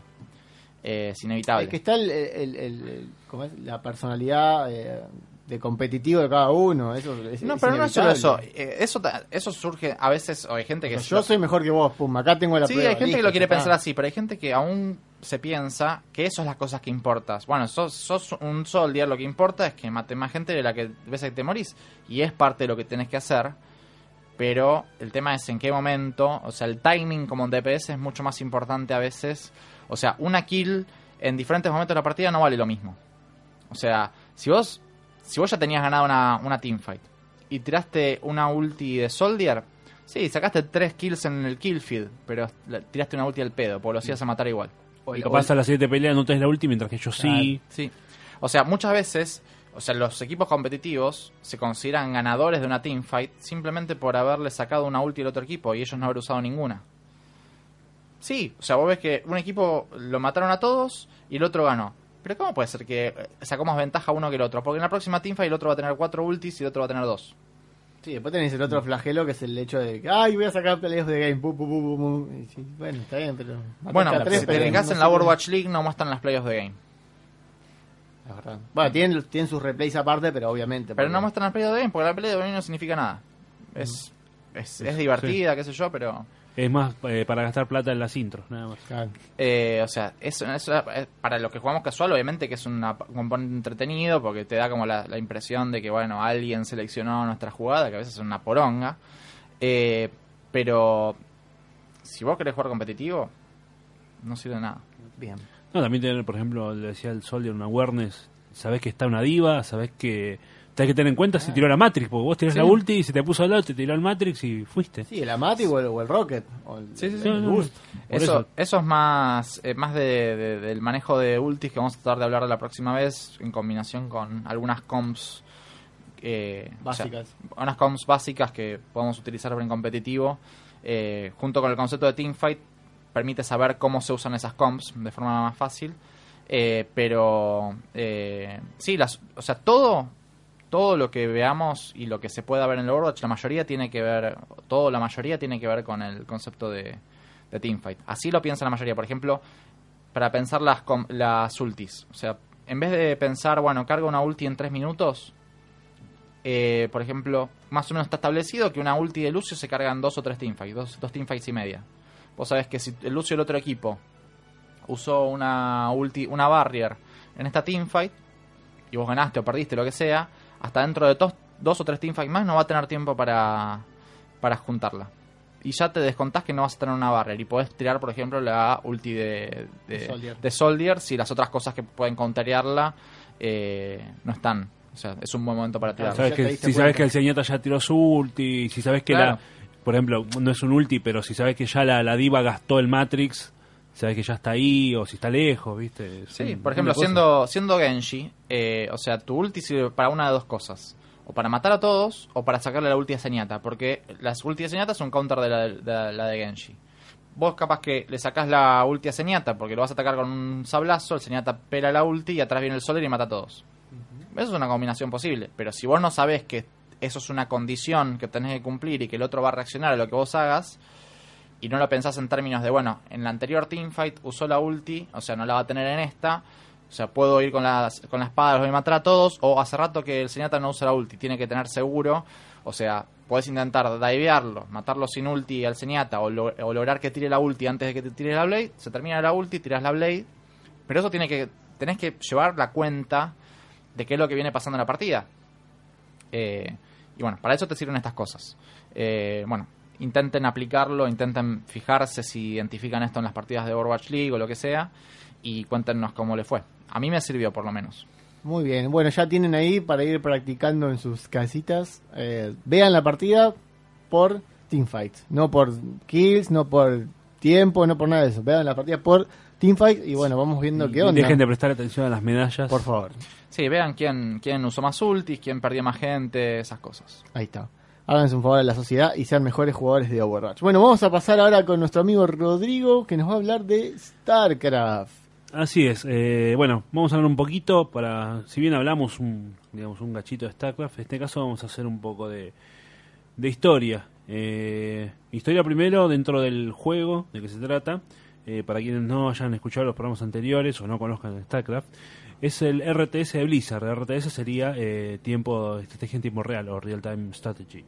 Eh, es inevitable. Es que está el, el- el- el- ¿cómo es? la personalidad eh, de competitivo de cada uno. Eso es, no, es pero no es solo eso. Eh, eso. Eso surge a veces, o hay gente que... O es- sea, yo soy mejor que vos, pum, acá tengo la Sí, prueba. hay gente que lo quiere está. pensar así, pero hay gente que aún se piensa que eso es las cosas que importas. Bueno, sos, sos un soldier, lo que importa es que mate más gente de la que ves que te morís. Y es parte de lo que tenés que hacer. Pero el tema es en qué momento. O sea, el timing como en DPS es mucho más importante a veces. O sea, una kill en diferentes momentos de la partida no vale lo mismo. O sea, si vos, si vos ya tenías ganado una, una teamfight y tiraste una ulti de soldier, Sí, sacaste tres kills en el kill feed, pero la- tiraste una ulti al pedo, porque los ibas a matar igual. Y capaz a las 7 peleas no tenés la última, mientras que yo sí. Sí. O sea, muchas veces, o sea, los equipos competitivos se consideran ganadores de una teamfight simplemente por haberle sacado una ulti al otro equipo y ellos no haber usado ninguna. Sí, o sea, vos ves que un equipo lo mataron a todos y el otro ganó. Pero ¿cómo puede ser que eh, sacó más ventaja uno que el otro? Porque en la próxima teamfight el otro va a tener cuatro ultis y el otro va a tener dos. Sí, después tenés el otro flagelo que es el hecho de que, ay, voy a sacar peleas de game, pu. Y bueno, está bien, pero... Bueno, si te fijas en la Overwatch League no muestran las playoffs de game. Es verdad. Bueno, tienen, tienen sus replays aparte, pero obviamente... Pero porque- no muestran las playoffs de game porque la pelea de game no significa nada. Es, es, es divertida, qué sé yo, pero... Es más eh, para gastar plata en las intros, nada más. Claro. Eh, o sea, eso, eso es- para los que jugamos casual, obviamente que es una- un componente entretenido porque te da como la, la impresión de que, bueno, alguien seleccionó nuestra jugada, que a veces es una poronga. Eh, pero si vos querés jugar competitivo, no sirve de nada. Bien. No, también tener, por ejemplo, le decía el Soldier, una awareness. Sabés que está una diva, sabés que. Tenés que tener en cuenta si tiró la Matrix, porque vos tirás Sí. la ulti y se te puso al lado, te tiró el Matrix y fuiste. Sí, el Amati o el, o el Rocket. O el, Sí, sí, sí. No, Boost. Eso, eso. eso es más, eh, más de, de- del manejo de ultis que vamos a tratar de hablar la próxima vez en combinación con algunas comps eh, o sea, Básicas. unas comps básicas que podemos utilizar en competitivo eh, junto con el concepto de teamfight permite saber cómo se usan esas comps de forma más fácil. Eh, pero eh, sí las o sea todo todo lo que veamos y lo que se pueda ver en el Overwatch la mayoría tiene que ver todo la mayoría tiene que ver con el concepto de, teamfight. Así lo piensa la mayoría. Por ejemplo para pensar las las ultis. O sea en vez de pensar, bueno, carga una ulti en 3 minutos, eh, por ejemplo, más o menos está establecido que una ulti de Lucio se carga en 2 o 3 teamfights, 2 dos, teamfights y media. Vos sabés que si el Lucio del otro equipo usó una ulti, una barrier en esta teamfight, y vos ganaste o perdiste, lo que sea, hasta dentro de dos, dos o tres teamfights más no va a tener tiempo para, para juntarla. Y ya te descontás que no vas a tener una barrier y podés tirar, por ejemplo, la ulti de, de, Soldier. de Soldier si las otras cosas que pueden counterearla eh, no están. O sea, es un buen momento para tirar. Sabes que, si sabes que el Zenyatta ya tiró su ulti, si sabes que Claro. la, por ejemplo, no es un ulti, pero si sabes que ya la, la diva gastó el Matrix, sabes que ya está ahí o si está lejos, ¿viste? Es Sí, un- por ejemplo, siendo, siendo Genji, eh, o sea, tu ulti sirve para una de dos cosas. O para matar a todos, o para sacarle la ulti a Zenyatta. Porque las ulti de Zenyatta son counter de la de, la de Genji. Vos capaz que le sacás la ulti a Zenyatta porque lo vas a atacar con un sablazo, el Zenyatta pela la ulti y atrás viene el Soler y mata a todos. Eso es una combinación posible. Pero si vos no sabés que eso es una condición que tenés que cumplir y que el otro va a reaccionar a lo que vos hagas, y no lo pensás en términos de, bueno, en la anterior teamfight usó la ulti, o sea, no la va a tener en esta, o sea, puedo ir con, las, con la espada, los voy a matar a todos, o hace rato que el Zenyatta no usa la ulti, tiene que tener seguro, o sea, puedes intentar divearlo, matarlo sin ulti al Zenyatta, o, lo- o lograr que tire la ulti antes de que te tire la Blade, se termina la ulti, tiras la Blade, pero eso tiene que, tenés que llevar la cuenta de qué es lo que viene pasando en la partida. Eh, y bueno, para eso te sirven estas cosas. Eh, bueno, intenten aplicarlo, intenten fijarse si identifican esto en las partidas de Overwatch League o lo que sea y cuéntenos cómo le fue. A mí me sirvió por lo menos. Muy bien, bueno, ya tienen ahí para ir practicando en sus casitas. Eh, vean la partida por teamfights, no por kills, no por tiempo, no por nada de eso. Vean la partida por teamfights y bueno, vamos viendo Y qué onda. Dejen de prestar atención a las medallas. Por favor, Sí, vean quién, quién usó más ultis, quién perdió más gente, esas cosas. ahí está. Háganse un favor a la sociedad y sean mejores jugadores de Overwatch. Bueno, vamos a pasar ahora con nuestro amigo Rodrigo que nos va a hablar de StarCraft. Así es. eh, bueno, vamos a hablar un poquito para, si bien hablamos un, digamos, un gachito de StarCraft, en este caso vamos a hacer un poco de, de historia. Eh, historia primero dentro del juego, de qué se trata. Eh, para quienes no hayan escuchado los programas anteriores o no conozcan StarCraft, es el RTS de Blizzard. El RTS sería eh, tiempo estrategia en tiempo real o Real Time Strategy.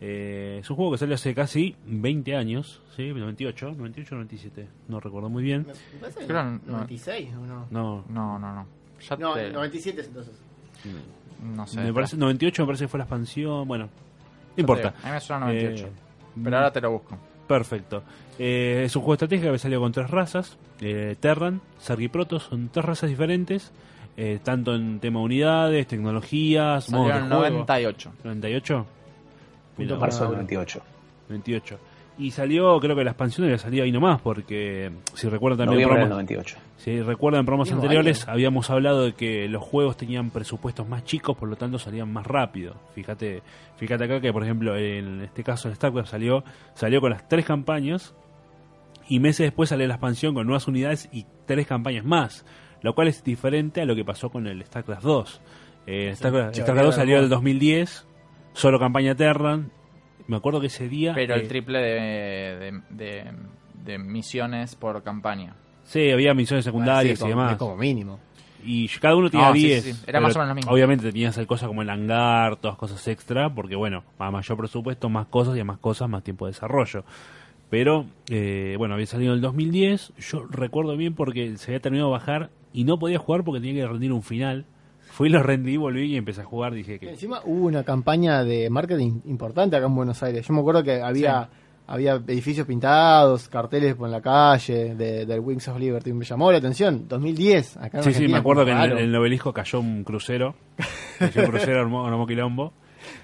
Eh, es un juego que salió hace casi 20 años, ¿sí? 98, 98 o 97, no recuerdo muy bien. Creo no- 96 o no? No, No, no, no. Ya No, te- 97 es entonces. no sé. me parece 98 me parece que fue la expansión, bueno, no importa. A mí me suena 98. Eh, pero ahora te lo busco. Perfecto. Eh, es un juego estratégico que salió con tres razas. Eh, Terran, Zerg y Protoss. Son tres razas diferentes. eh, tanto en tema unidades, tecnologías, modos de el juego. 98. 98. Mira, Marzo del 98. 28. Y salió, creo que la expansión había salido ahí nomás, porque si recuerdan también Noviembre del programas- 98. si recuerdan en programas anteriores, año. habíamos hablado de que los juegos tenían presupuestos más chicos, por lo tanto salían más rápido. Fíjate, fíjate acá que, por ejemplo, en este caso el StarCraft salió, salió con las tres campañas y meses después salió la expansión con nuevas unidades y tres campañas más, lo cual es diferente a lo que pasó con el StarCraft 2. Eh, StarCraft, choreo StarCraft 2 de salió en el amor. 2010, solo campaña Terran. Me acuerdo que ese día... Pero eh, el triple de, de, de- de misiones por campaña. Sí, había misiones secundarias Sí, y como- demás. Como mínimo. Y cada uno tenía No, sí, 10. sí, sí. Era más o menos lo mismo. Obviamente tenías el cosa como el hangar, todas cosas extra, porque bueno, a mayor presupuesto, más cosas y a más cosas, más tiempo de desarrollo. Pero, eh, bueno, había salido en el 2010. Yo recuerdo bien porque se había terminado de bajar y no podía jugar porque tenía que rendir un final. Fui, lo rendí, volví y empecé a jugar. Dije que. Encima hubo una campaña de marketing importante acá en Buenos Aires. Yo me acuerdo que había, había edificios pintados, carteles por la calle de, del Wings of Liberty. Me llamó la atención. 2010. Acá en Sí, sí, Argentina, me acuerdo que en el, en el obelisco cayó un crucero. Cayó un crucero, armó, quilombo.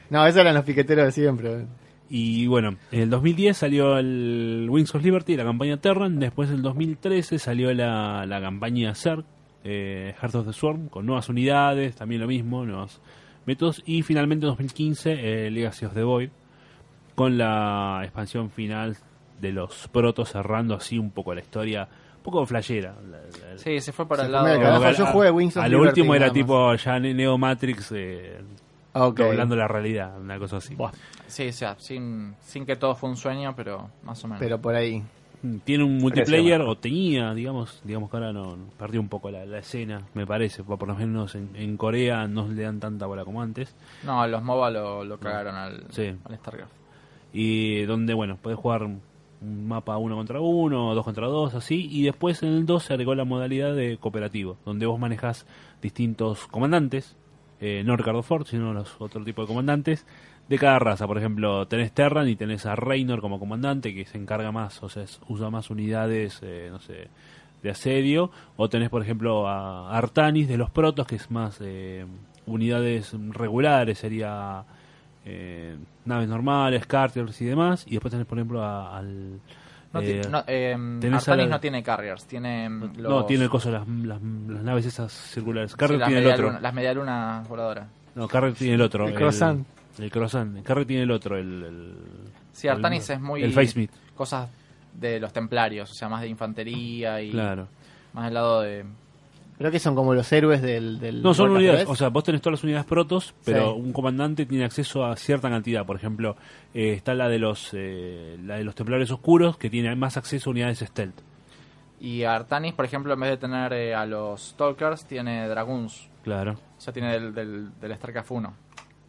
No, esos eran los piqueteros de siempre. Y bueno, en el 2010 salió el Wings of Liberty, la campaña Terran. Después, en el 2013, salió la, la campaña Zerg, eh, Heart of the Swarm, con nuevas unidades, también lo mismo, nuevos métodos. Y finalmente, en 2015, eh, Legacy of the Void, con la expansión final de los protos, cerrando así un poco la historia, un poco flashera. La- la- Sí, se fue para Se el lado. yo jugué Wings of a lo Liberty último era tipo ya Neo Matrix, eh, Ah, ok. doblando la realidad, una cosa así. Buah, Sí, o sea, sin, sin que todo fue un sueño, pero más o menos. pero por ahí. Tiene un multiplayer, o tenía, digamos, digamos que ahora no, perdió un poco la, la escena, me parece, por lo menos en, en Corea no le dan tanta bola como antes. No, los MOBA lo, lo cagaron al, Sí. al StarCraft. y donde, bueno, puedes jugar un mapa uno contra uno, dos contra dos, así, y después en el 2 se agregó la modalidad de cooperativo, donde vos manejás distintos comandantes, eh, no Ricardo Ford, sino los otro tipo de comandantes, de cada raza. Por ejemplo, tenés Terran y tenés a Reynor como comandante, que se encarga más, o sea, usa más unidades, eh, no sé, de asedio, o tenés, por ejemplo, a Artanis de los Protos, que es más eh, unidades regulares, sería eh, naves normales, carters y demás, y después tenés, por ejemplo, a- al... No, eh, no, eh, Artanis no tiene carriers, tiene no, los- tiene el coso, las, las, las naves esas circulares. sí, Carrier las, tiene el otro. las medialunas voladoras. No, Carrier tiene el otro. El croissant. El, croissant. Carrier tiene el otro, el... el Sí, Artanis es muy... El Face Meat, Cosas de los templarios, o sea, más de infantería y claro. más del lado de... Creo que son como los héroes del. del No, son unidades, 3. o sea, vos tenés todas las unidades protos, pero Sí. un comandante tiene acceso a cierta cantidad. Por ejemplo, eh, está la de los eh, la de los templarios oscuros, que tiene más acceso a unidades stealth. Y Artanis, por ejemplo, en vez de tener eh, a los Stalkers, tiene Dragoons. Claro. O sea, tiene del, del, del StarCraft 1.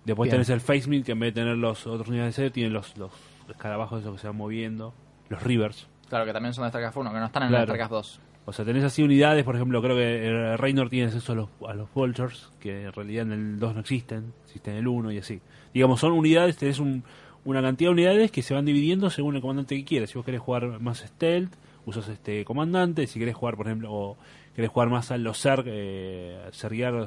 Después Bien. tenés el Face Meat, que en vez de tener los otros unidades de tiene los, los escarabajos esos que se van moviendo, los Rivers. Claro, que también son de StarCraft 1, que no están en Claro. el StarCraft 2. O sea, tenés así unidades, por ejemplo, creo que Reynor tiene acceso a los, a los Vultures, que en realidad en el 2 no existen, existen en el 1 y así. Digamos, son unidades, tenés un- una cantidad de unidades que se van dividiendo según el comandante que quieras. Si vos querés jugar más stealth, usas este comandante. Si querés jugar, por ejemplo, o querés jugar más a los Zerg, eh,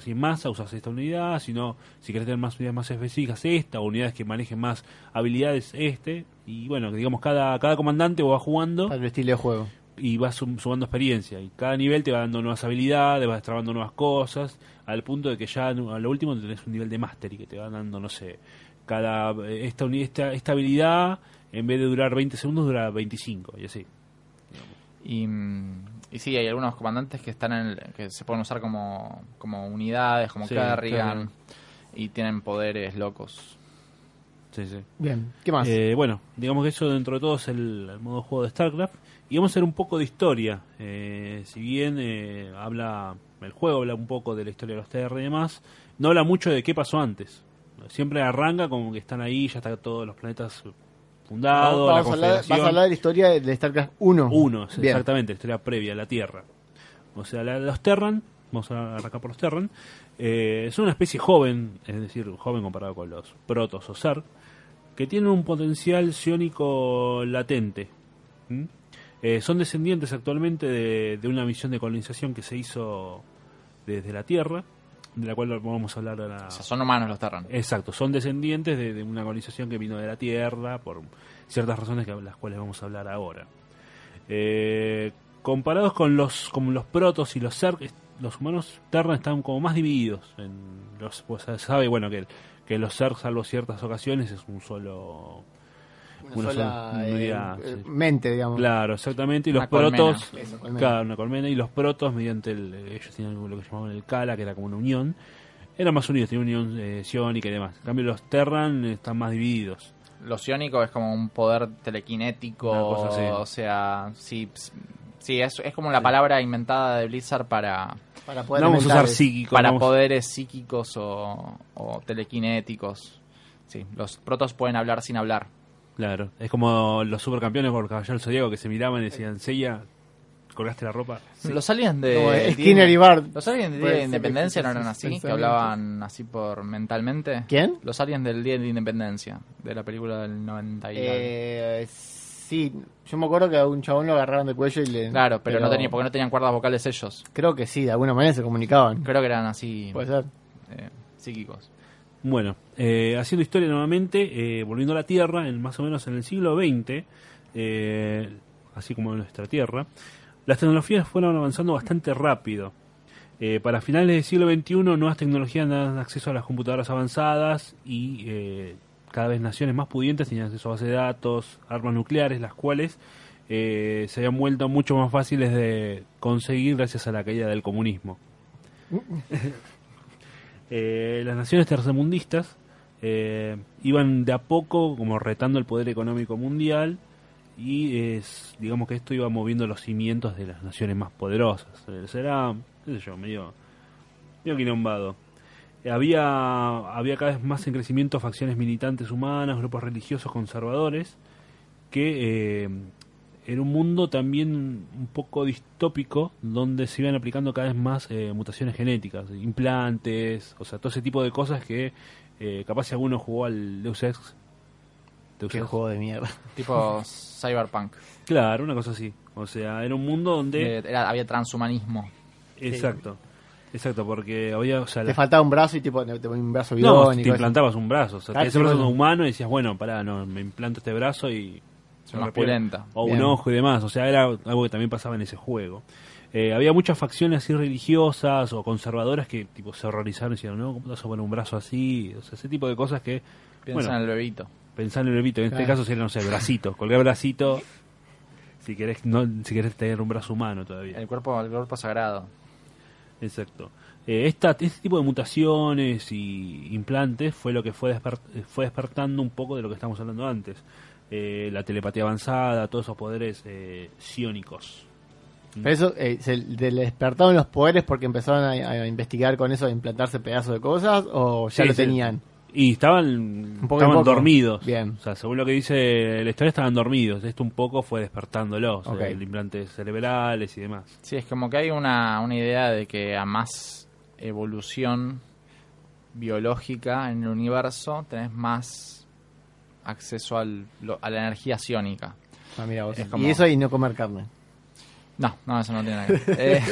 en masa, usas esta unidad. Si no, si querés tener más unidades más específicas, esta, o unidades que manejen más habilidades, este. Y bueno, digamos, cada, cada comandante va jugando el estilo de juego. y vas sum- sumando experiencia y cada nivel te va dando nuevas habilidades, vas trabando nuevas cosas, al punto de que ya a lo último tenés un nivel de mastery que te va dando, no sé, cada eh, esta, esta, esta habilidad en vez de durar 20 segundos dura 25 y así. Y, mm, y sí, hay algunos comandantes que están en el- que se pueden usar como, como unidades, como Sí, Kerrigan, claro. y tienen poderes locos. Sí, sí. Bien. ¿Qué más? Eh, bueno, digamos que eso dentro de todo es el, el modo juego de StarCraft. Y vamos a hacer un poco de historia. Eh, si bien eh, habla el juego, habla un poco de la historia de los TR y demás, no habla mucho de qué pasó antes. Siempre arranca como que están ahí, ya están todos los planetas fundados, la Vamos a hablar, vas a hablar de la historia de StarCraft 1. Uno, Bien. exactamente, la historia previa, la Tierra. O sea, la- los Terran, vamos a arrancar por los Terran, eh, son una especie joven, es decir, joven comparado con los Protos o Zerg, que tienen un potencial psiónico latente. ¿Mm? Eh, son descendientes actualmente de, de una misión de colonización que se hizo desde la Tierra, de la cual vamos a hablar ahora. O sea, son humanos los Terran. Exacto, son descendientes de, de una colonización que vino de la Tierra por ciertas razones que las cuales vamos a hablar ahora. Eh, comparados con los con los protos y los Zerg, los humanos Terra están como más divididos. En los, pues, se sabe bueno que, que los Zerg, salvo ciertas ocasiones, es un solo Una una sola sola eh, unidad, eh, sí. mente, digamos. Claro, exactamente. Y Una los colmena. protos, Eso, colmena. claro, una colmena. Y los protos, mediante el, ellos tenían lo que llamaban el Kala, que era como una unión, eran más unidos, tenían unión eh, sionica y demás. En cambio, los Terran eh, están más divididos. Lo psiónico es como un poder telequinético, o sea, sí, sí es, es como la palabra inventada de Blizzard para, Para poder No vamos a usar el- psíquico. para vamos- poderes psíquicos o, o telequinéticos. Sí, los protos pueden hablar sin hablar. Claro, es como los supercampeones por Caballero del Zodíaco que se miraban y decían, Seiya, colgaste la ropa. Los aliens de... El Skinner y Bart. Los aliens del Día de Independencia no eran así, que hablaban así por mentalmente. ¿Quién? Los aliens del Día de Independencia, de la película del 90 y. Eh, sí, yo me acuerdo que a un chabón lo agarraron de cuello y le... Claro, pero, no tenía, porque no tenían cuerdas vocales ellos. Creo que sí, de alguna manera se comunicaban. Creo que eran así Puede ser. eh, psíquicos. Bueno, eh, haciendo historia nuevamente, eh, volviendo a la Tierra, en más o menos en el siglo XX, eh, así como en nuestra Tierra, las tecnologías fueron avanzando bastante rápido. Eh, para finales del siglo XXI, nuevas tecnologías dan acceso a las computadoras avanzadas y eh, cada vez naciones más pudientes tenían acceso a bases de datos, armas nucleares, las cuales eh, se habían vuelto mucho más fáciles de conseguir gracias a la caída del comunismo. Eh, las naciones tercermundistas eh, iban de a poco como retando el poder económico mundial y digamos que esto iba moviendo los cimientos de las naciones más poderosas. Eh, Será, qué sé yo, medio, medio quilombado. Había, había cada vez más en crecimiento facciones militantes humanas, grupos religiosos conservadores, que era un mundo también un poco distópico, donde se iban aplicando cada vez más eh, mutaciones genéticas, implantes, o sea, todo ese tipo de cosas que eh, capaz si alguno jugó al Deus Ex. Deus Qué Ex. juego de mierda. Tipo Cyberpunk. Claro, una cosa así. O sea, era un mundo donde... Eh, era- había transhumanismo. Exacto. Exacto, porque había... O sea, Te la- faltaba un brazo y tipo, te un brazo No, biónico. te implantabas un brazo. O sea, te brazo bueno. humano y decías, bueno, pará, no, me implanto este brazo y... Más pulenta. O Bien. un ojo y demás. O sea, era algo que también pasaba en ese juego. Eh, había muchas facciones así religiosas o conservadoras que tipo se horrorizaron y decían, no, ¿cómo te vas a poner un brazo así? O sea, ese tipo de cosas que... Piensa bueno, en el bebito. pensar en el bebito. En este Claro. caso sería, no sé, bracito. Colgar bracito si querés, no, si querés tener un brazo humano todavía. El cuerpo, el cuerpo sagrado. Exacto. Eh, esta, este tipo de mutaciones y implantes fue lo que fue, desper- fue despertando un poco de lo que estamos hablando antes. Eh, la telepatía avanzada, todos esos poderes eh, psiónicos. Pero eso, eh, se le despertaron los poderes porque empezaron a, a investigar con eso de implantarse pedazos de cosas o ya Sí, lo sí. tenían. Y estaban, poco estaban poco. dormidos. Bien. O sea, según lo que dice la historia, estaban dormidos. Esto un poco fue despertándolos. Ok. eh, el implantes cerebrales y demás. Sí, es como que hay una, una idea de que a más evolución biológica en el universo tenés más acceso al, lo- a la energía psiónica. Ah, mira vos. Es como- Y eso y no comer carne. No, no, eso no tiene nada que ver. Eh,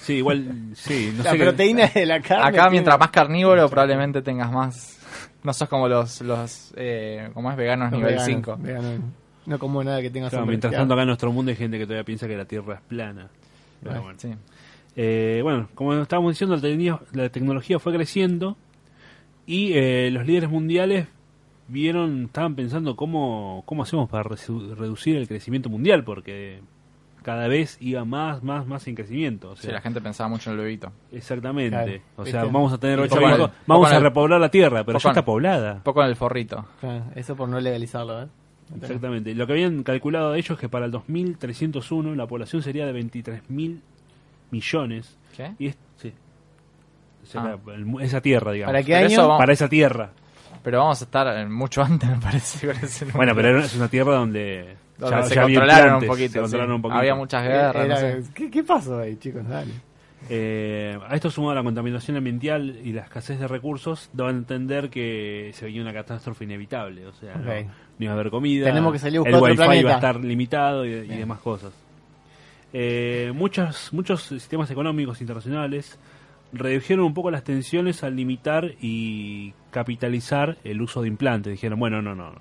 Sí, igual, sí, no la sé proteína de la carne. acá, tiene- mientras más carnívoro, probablemente tengas más. No sos como los, los eh, como es veganos Los nivel veganos, 5. veganos. No como nada que tenga Claro, mientras tanto, acá en nuestro mundo hay gente que todavía piensa que la Tierra es plana. Pero bueno. Sí. Eh, bueno, como estábamos diciendo, la, tecnología- la tecnología fue creciendo y eh, los líderes mundiales vieron, estaban pensando cómo, cómo hacemos para reducir el crecimiento mundial, porque cada vez iba más, más, más en crecimiento. O Sí, sea, la gente pensaba mucho en el bebito. Exactamente. Claro, o sea, ¿viste? vamos a tener ocho el- vamos a el- repoblar la Tierra, pero ya está poblada. Un poco en el forrito. Claro, eso por no legalizarlo, ¿eh? Exactamente. Lo que habían calculado ellos es que para el 2301 la población sería de 23 mil millones. ¿Qué? Y es, sí. O sea, Ah. el mu- esa tierra, digamos. ¿Para qué año? eso Para esa tierra. Pero vamos a estar mucho antes, me parece. con ese número. Bueno, pero es una tierra donde, Donde ya- se ya controlaron un poquito. se controlaron sí. un poquito. Había muchas guerras. no Era- sé. ¿qué, qué pasó ahí, chicos? Dale. Eh, a esto sumado la contaminación ambiental y la escasez de recursos, daban a entender que se venía una catástrofe inevitable. O sea, no- iba a haber comida, Tenemos que salir a el wifi iba planeta. a estar limitado y, y demás cosas. Eh, muchos, muchos sistemas económicos internacionales redujeron un poco las tensiones al limitar y capitalizar el uso de implantes. Dijeron, bueno, no, no,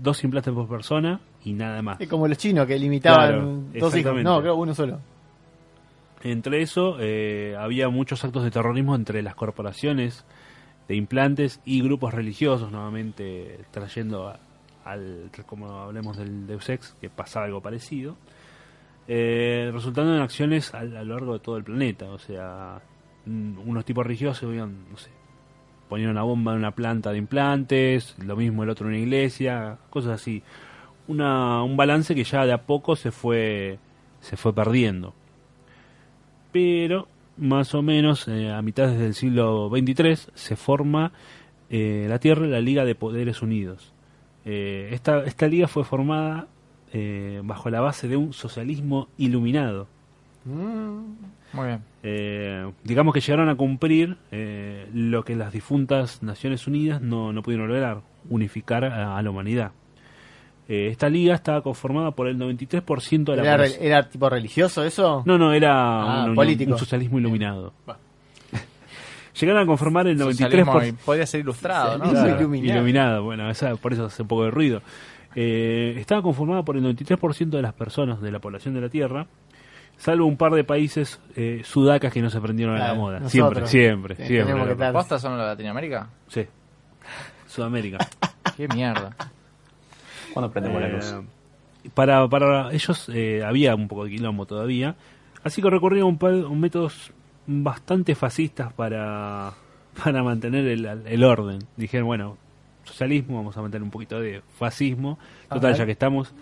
dos implantes por persona y nada más. Es como los chinos que limitaban Claro, dos hijos. No, creo uno solo. Entre eso, eh, había muchos actos de terrorismo entre las corporaciones de implantes y grupos religiosos, nuevamente trayendo a- al, como hablemos del Deus Ex, que pasaba algo parecido, eh, resultando en acciones a, a lo largo de todo el planeta. O sea, unos tipos religiosos no sé, ponían una bomba en una planta de implantes, lo mismo el otro en una iglesia, cosas así. Una, un balance que ya de a poco se fue, se fue perdiendo pero más o menos eh, a mitad del siglo XXIII se forma eh, la Tierra la Liga de Poderes Unidos. Eh, esta, esta liga fue formada bajo la base de un socialismo iluminado. Muy bien. Eh, digamos que llegaron a cumplir eh, lo que las difuntas Naciones Unidas no, no pudieron lograr, unificar a, a la humanidad. Eh, esta liga estaba conformada por el 93% de la ¿Era, población. era tipo religioso eso? No, no, era Ah, una unión- político. un socialismo iluminado. Llegaron a conformar el 93%. Socialismo y podría ser ilustrado, ¿no? Claro, iluminado. iluminado, bueno, esa- por eso hace un poco de ruido. Eh, estaba conformada por el 93% de las personas de la población de la Tierra, salvo un par de países eh, sudacas que no se prendieron a la moda. nosotros. Siempre, siempre, Sí, siempre. tenemos que estar- ¿Postas son los de Latinoamérica? Sí. Sudamérica. Qué mierda. Cuando prendemos la luz. Eh, para, para ellos eh, había un poco de quilombo todavía, así que recurrieron un, pa- un métodos bastante fascistas para, para mantener el, el orden. Dijeron, bueno, socialismo, vamos a mantener un poquito de fascismo. Total, Ajá. ya que estamos,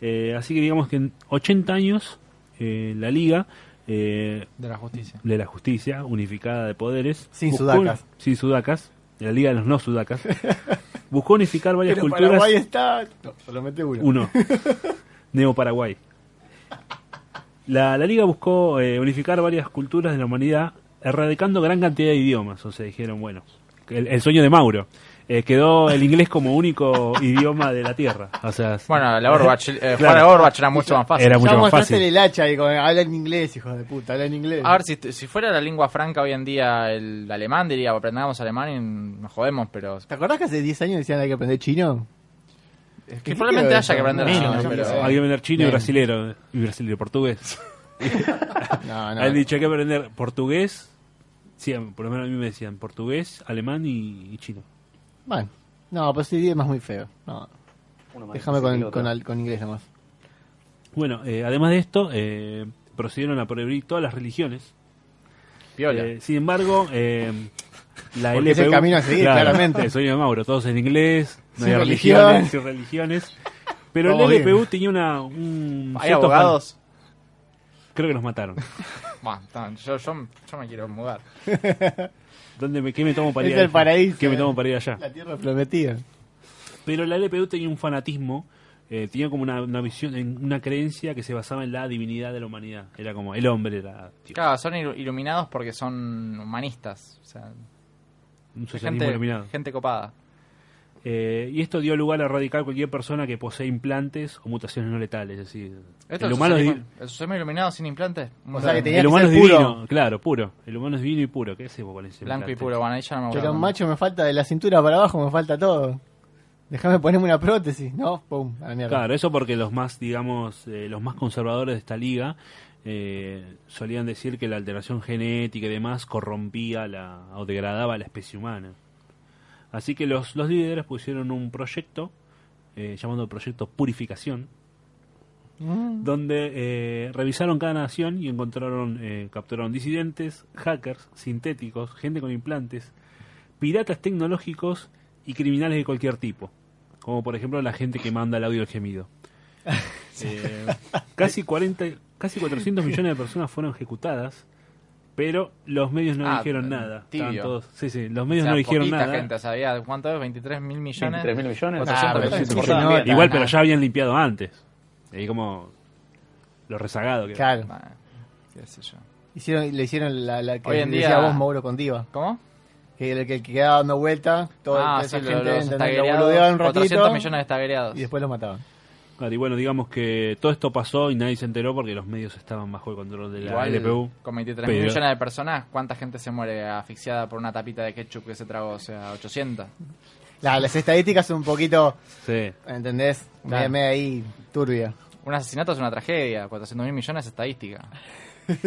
Eh, así que digamos que en 80 años eh, la liga eh, De la justicia. de la justicia unificada de poderes. Sin buscó- sudacas. sin sudacas. De la liga de los no sudacas. Buscó unificar varias Pero culturas. Paraguay está... No, solamente uno. uno. Neo Paraguay. La, la liga buscó eh, unificar varias culturas de la humanidad erradicando gran cantidad de idiomas. O sea dijeron bueno el, el sueño de Mauro Eh, quedó el inglés como único idioma de la tierra o sea Bueno, la Overwatch, eh, Claro. jugar a Overwatch era mucho más fácil. Era Ya mucho más fácil. el hacha y con, habla en inglés, hijo de puta, habla en inglés. A ver, si, si fuera la lengua franca hoy en día el alemán, diría, aprendamos alemán y nos jodemos, pero... ¿Te acordás que hace 10 años decían que hay que aprender chino? Es Que probablemente haya que aprender No, chino, pero- hay que aprender chino y Bien. brasilero y brasilero portugués No, no. Han dicho hay que aprender portugués. Sí, por lo menos a mí me decían portugués, alemán y, y chino. Bueno, no, pues ese idioma es muy feo. No, Uno más déjame con, con, al- con inglés nomás. Bueno, eh, además de esto, eh, procedieron a prohibir todas las religiones. Piola. Eh, sin embargo, eh, la Porque es el LPU camino a seguir, claramente. El sueño de Mauro, todos en inglés, no Sin hay religión. religiones, sin religiones. Pero el LPU bien. tenía una, un ¿Hay abogados? fan- Creo que los mataron. Bueno, no, yo, yo, yo me quiero mudar. ¿Dónde me, ¿Qué me tomo para Es ir el allá? paraíso. ¿Qué me tomo para ir allá? La tierra prometida. Pero la LPU tenía un fanatismo, eh, tenía como una, una visión, en- una creencia que se basaba en la divinidad de la humanidad. Era como el hombre era Dios. Claro, son ilu- iluminados porque son humanistas. O sea, un socialismo gente, iluminado. gente copada. Eh, y esto dio lugar a erradicar cualquier persona que posee implantes o mutaciones no letales. Es decir, ¿Esto el es humano, es, el socialismo iluminado sin implantes? O sea, que tenía el que humano ser es puro. claro, puro. El humano es divino y puro. ¿Qué hacemos con ese Blanco y implante? puro, bueno, ahí ya no me Pero macho, me falta de la cintura para abajo, me falta todo. Déjame ponerme una prótesis, ¿no? Pum, a la mierda. Claro, eso porque los más, digamos, eh, los más conservadores de esta liga eh, solían decir que la alteración genética y demás corrompía la, o degradaba a la especie humana. Así que los, los líderes pusieron un proyecto eh, llamado Proyecto Purificación, Mm. donde eh, revisaron cada nación y encontraron, eh, capturaron disidentes, hackers, sintéticos, gente con implantes, piratas tecnológicos y criminales de cualquier tipo, como por ejemplo la gente que manda el audio del gemido. Eh, casi 40, casi 400 millones de personas fueron ejecutadas, pero los medios no Ah, dijeron eh, nada. todos- sí, sí, los O medios sea, no dijeron nada. gente, o sea, había, ¿cuánto es? ¿23 mil millones? 23 mil millones. 400 Ah, pero millones. Igual, nada. pero ya habían limpiado antes. Ahí como lo rezagado que Claro. Bueno, qué sé yo. Hicieron, le hicieron la, la que Hoy en decía día- vos, Mauro, con Diva. ¿Cómo? Que el que quedaba dando vuelta, todo ah, toda sí, esa lo- gente, los lo un 400 ratito millones de estaguereados. y después lo mataban. Claro, y bueno, digamos que todo esto pasó y nadie se enteró porque los medios estaban bajo el control de la Igual, LPU. con 23 mil Pero- millones de personas, ¿cuánta gente se muere asfixiada por una tapita de ketchup que se tragó? O sea, 800. La- las estadísticas son un poquito, Sí. ¿entendés? Media, Claro. media ahí turbia. Un asesinato es una tragedia, 400 mil millones es estadística.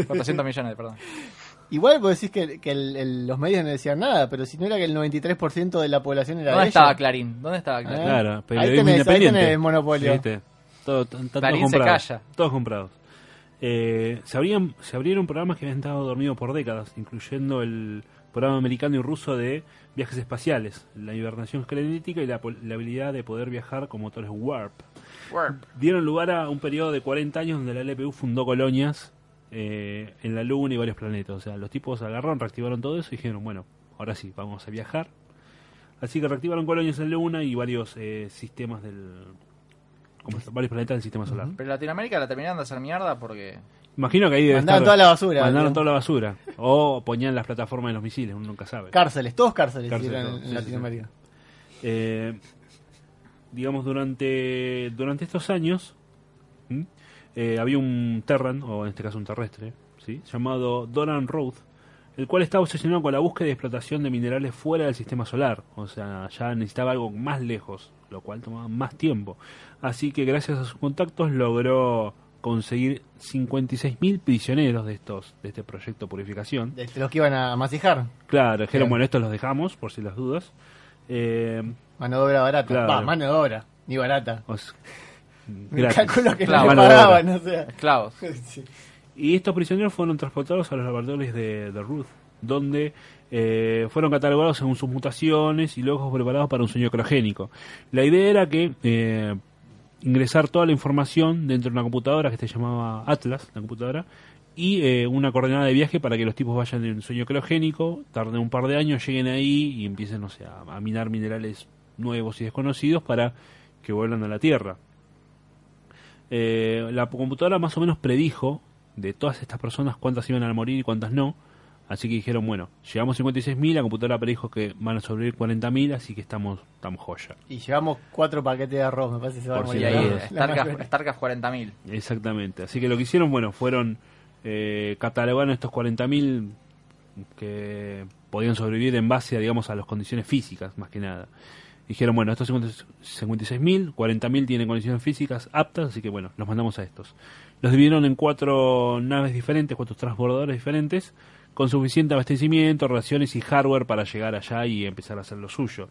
400 millones, perdón. Igual vos decís que, que el- el- los medios no decían nada, pero si no era que el 93% de la población era ¿Dónde de estaba ella. Clarín? ¿Dónde estaba Clarín? ¿Eh? Claro, Ahí periodismo tenés, ahí independiente. tenés el monopolio. Sí, ¿viste? Todo, t- está todo Clarín se calla. Todos comprados. Eh, se, abrían, se abrieron programas que habían estado dormidos por décadas, incluyendo el programa americano y ruso de viajes espaciales, la hibernación genética y la, la habilidad de poder viajar con motores Warp. Warp. Dieron lugar a un periodo de 40 años donde la LPU fundó colonias eh, en la Luna y varios planetas. O sea, los tipos agarraron, reactivaron todo eso y dijeron, bueno, ahora sí, vamos a viajar. Así que reactivaron colonias en la Luna y varios eh, sistemas del... como varios planetas del sistema solar. Pero Latinoamérica la terminaron de hacer mierda porque... Imagino que ahí debe Mandaron estar- toda la basura, Mandaron ¿no? toda la basura. O ponían las plataformas de los misiles, uno nunca sabe. Cárceles, todos cárceles, Cárceles, todos, en, sí, sí, Latinoamérica. Eh, digamos, durante, durante estos años. Eh, había un Terran, o en este caso un terrestre, ¿sí? llamado Doran Roth, el cual estaba obsesionado con la búsqueda y explotación de minerales fuera del sistema solar. O sea, ya necesitaba algo más lejos, lo cual tomaba más tiempo. Así que gracias a sus contactos logró conseguir 56.000 prisioneros de estos de este proyecto purificación. De los que iban a masijar. Claro, dijeron, bueno, estos los dejamos por si las dudas. Eh, Mano de obra barata. Claro. Mano de obra, ni barata. Gratis. calculo que Claro, no le mano de obra. pagaban, o sea. Esclavos. Sí. Y estos prisioneros fueron transportados a los laboratorios de, de Ruth, donde eh, fueron catalogados según sus mutaciones y luego preparados para un sueño criogénico. La idea era que eh, ingresar toda la información dentro de una computadora que se llamaba Atlas, la computadora, y eh, una coordenada de viaje para que los tipos vayan en sueño criogénico, tarden un par de años, lleguen ahí y empiecen, no sé, a, a minar minerales nuevos y desconocidos para que vuelvan a la Tierra. Eh, la computadora más o menos predijo de todas estas personas cuántas iban a morir y cuántas no. Así que dijeron, bueno, llegamos a 56.000, la computadora predijo que van a sobrevivir 40.000, así que estamos, estamos joya. Y llevamos cuatro paquetes de arroz, me parece que se va a morir. Y ahí. Starcraft 40.000. Exactamente. Así que lo que hicieron, bueno, fueron eh, catalogaron estos 40.000 que podían sobrevivir en base, a, digamos, a las condiciones físicas, más que nada. Dijeron, bueno, estos 56.000, 40.000 tienen condiciones físicas aptas, así que bueno, los mandamos a estos. Los dividieron en cuatro naves diferentes, cuatro transbordadores diferentes, con suficiente abastecimiento, raciones y hardware para llegar allá y empezar a hacer lo suyo.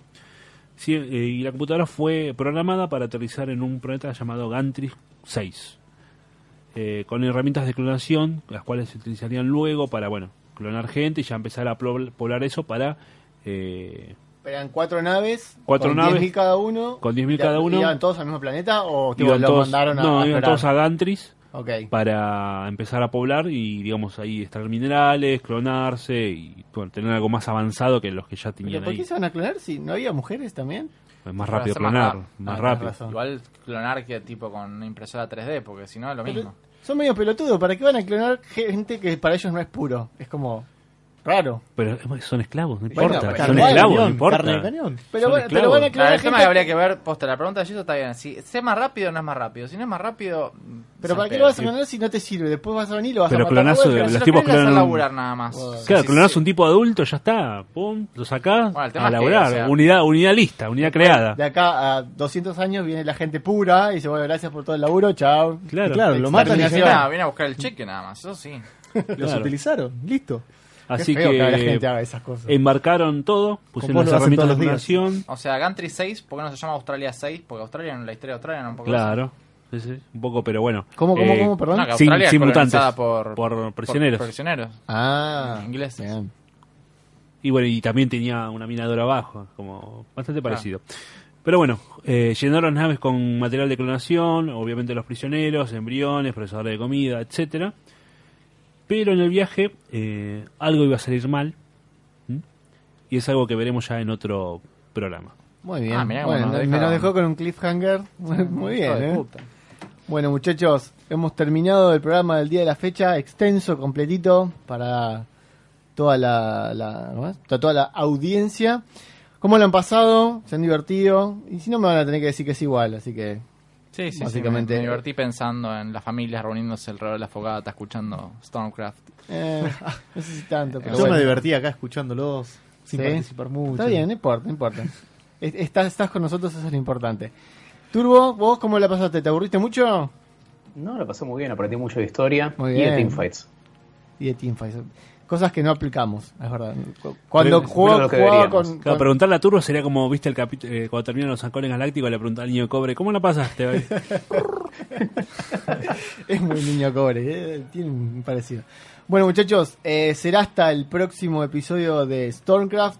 Eh, y la computadora fue programada para aterrizar en un planeta llamado Gantry 6, eh, con herramientas de clonación, las cuales se utilizarían luego para, bueno, clonar gente y ya empezar a poblar eso para... eh, Eran cuatro naves. Cuatro con naves, 10.000 cada uno. con 10.000 ¿Y- cada uno. ¿Iban todos al mismo planeta o tipo, los todos, mandaron a, no, a iban explorar? todos a Gantris para empezar a poblar y, digamos, ahí extraer minerales, clonarse y bueno, tener algo más avanzado que los que ya ¿Pero tenían por ahí. qué se van a clonar si no había mujeres también? Es más rápido más clonar, más Ah, rápido. Igual clonar que tipo con una impresora 3D, porque si no es lo Pero mismo. son medio pelotudos. ¿Para qué van a clonar gente que para ellos no es puro? Es como raro. Pero son esclavos, no Bueno, importa. pero son igual, esclavos, no cañón, importa. carne de cañón. Pero, bueno, pero a Claro, el tema que habría que ver, posta, la pregunta de Gillo está bien. Si es más rápido o no es más rápido. Si no es más rápido. Pero se ¿para qué lo vas a clonar si no te sirve? Después vas a venir y lo vas Pero a matar. clonazo. Pero los lo tipos clonan- laburar nada más. Bueno. Claro, Sí, clonás sí. un tipo adulto, ya está. Pum, lo sacás Bueno, a es que, laburar. o sea- unidad, unidad lista, unidad creada. De acá a 200 años viene la gente pura y dice, bueno, gracias por todo el laburo, chao. Claro, Claro, lo matan y Viene Exterminación. a, viene a buscar el cheque nada más, eso sí. Los utilizaron, listo. Así que, que la gente haga esas cosas. embarcaron todo, pusieron las herramientas de clonación. O sea, Gantry 6, ¿por qué no se llama Australia 6? Porque Australia, en la historia de Australia, era un poco Claro, sí, sí, un poco, pero bueno. ¿Cómo, cómo, Eh, cómo, perdón? No, Sin- sin mutantes, por, por prisioneros. por prisioneros. Ah, Ingleses. bien. Y bueno, y también tenía una minadora abajo, como bastante parecido. Pero bueno, eh, llenaron las naves con material de clonación, obviamente los prisioneros, embriones, procesadores de comida, etcétera. Pero en el viaje eh, algo iba a salir mal. ¿m? Y es algo que veremos ya en otro programa. Muy bien. Ah, mirá bueno, me nos dejó con un cliffhanger. Muy bien, ¿eh? puta. Bueno, muchachos, hemos terminado el programa del día de la fecha, extenso, completito, para toda la, toda la audiencia. ¿Cómo lo han pasado? ¿Se han divertido? Y si no, me van a tener que decir que es igual, así que... Sí, sí, Básicamente- sí. Me, me divertí pensando en las familias reuniéndose alrededor de la fogata, escuchando Stormcraft. Eh, no sé si tanto, pero Yo bueno. me divertí acá escuchándolos sin Sí. participar mucho. Está bien, no importa, no importa. Es- Estás, estás con nosotros, eso es lo importante. Turbo, ¿vos cómo la pasaste? ¿Te aburriste mucho? No, lo pasé muy bien, aprendí mucho de historia Muy y bien. de teamfights. Y de Teamfight. Cosas que no aplicamos, es verdad. Cuando Pero- deberíamos. con, Claro, con- preguntarle a Turbo sería como, viste, el capítulo eh, cuando terminan los halcones galácticos, le pregunta al niño cobre, ¿cómo la pasaste? Es muy niño cobre, eh, tiene un parecido. Bueno, muchachos, eh, será hasta el próximo episodio de Stormcraft.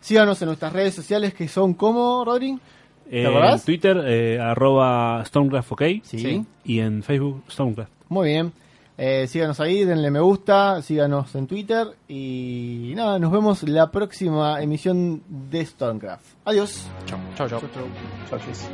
Síganos en nuestras redes sociales que son como, Rodri. Eh, acordás? en Twitter, eh, arroba Stormcraft OK. Sí. Sí. Y en Facebook, Stormcraft. Muy bien. Eh, síganos ahí, denle me gusta, síganos en Twitter y nada, nos vemos la próxima emisión de Stormcraft. Adiós. Chau, chau, chau. Chau, chis.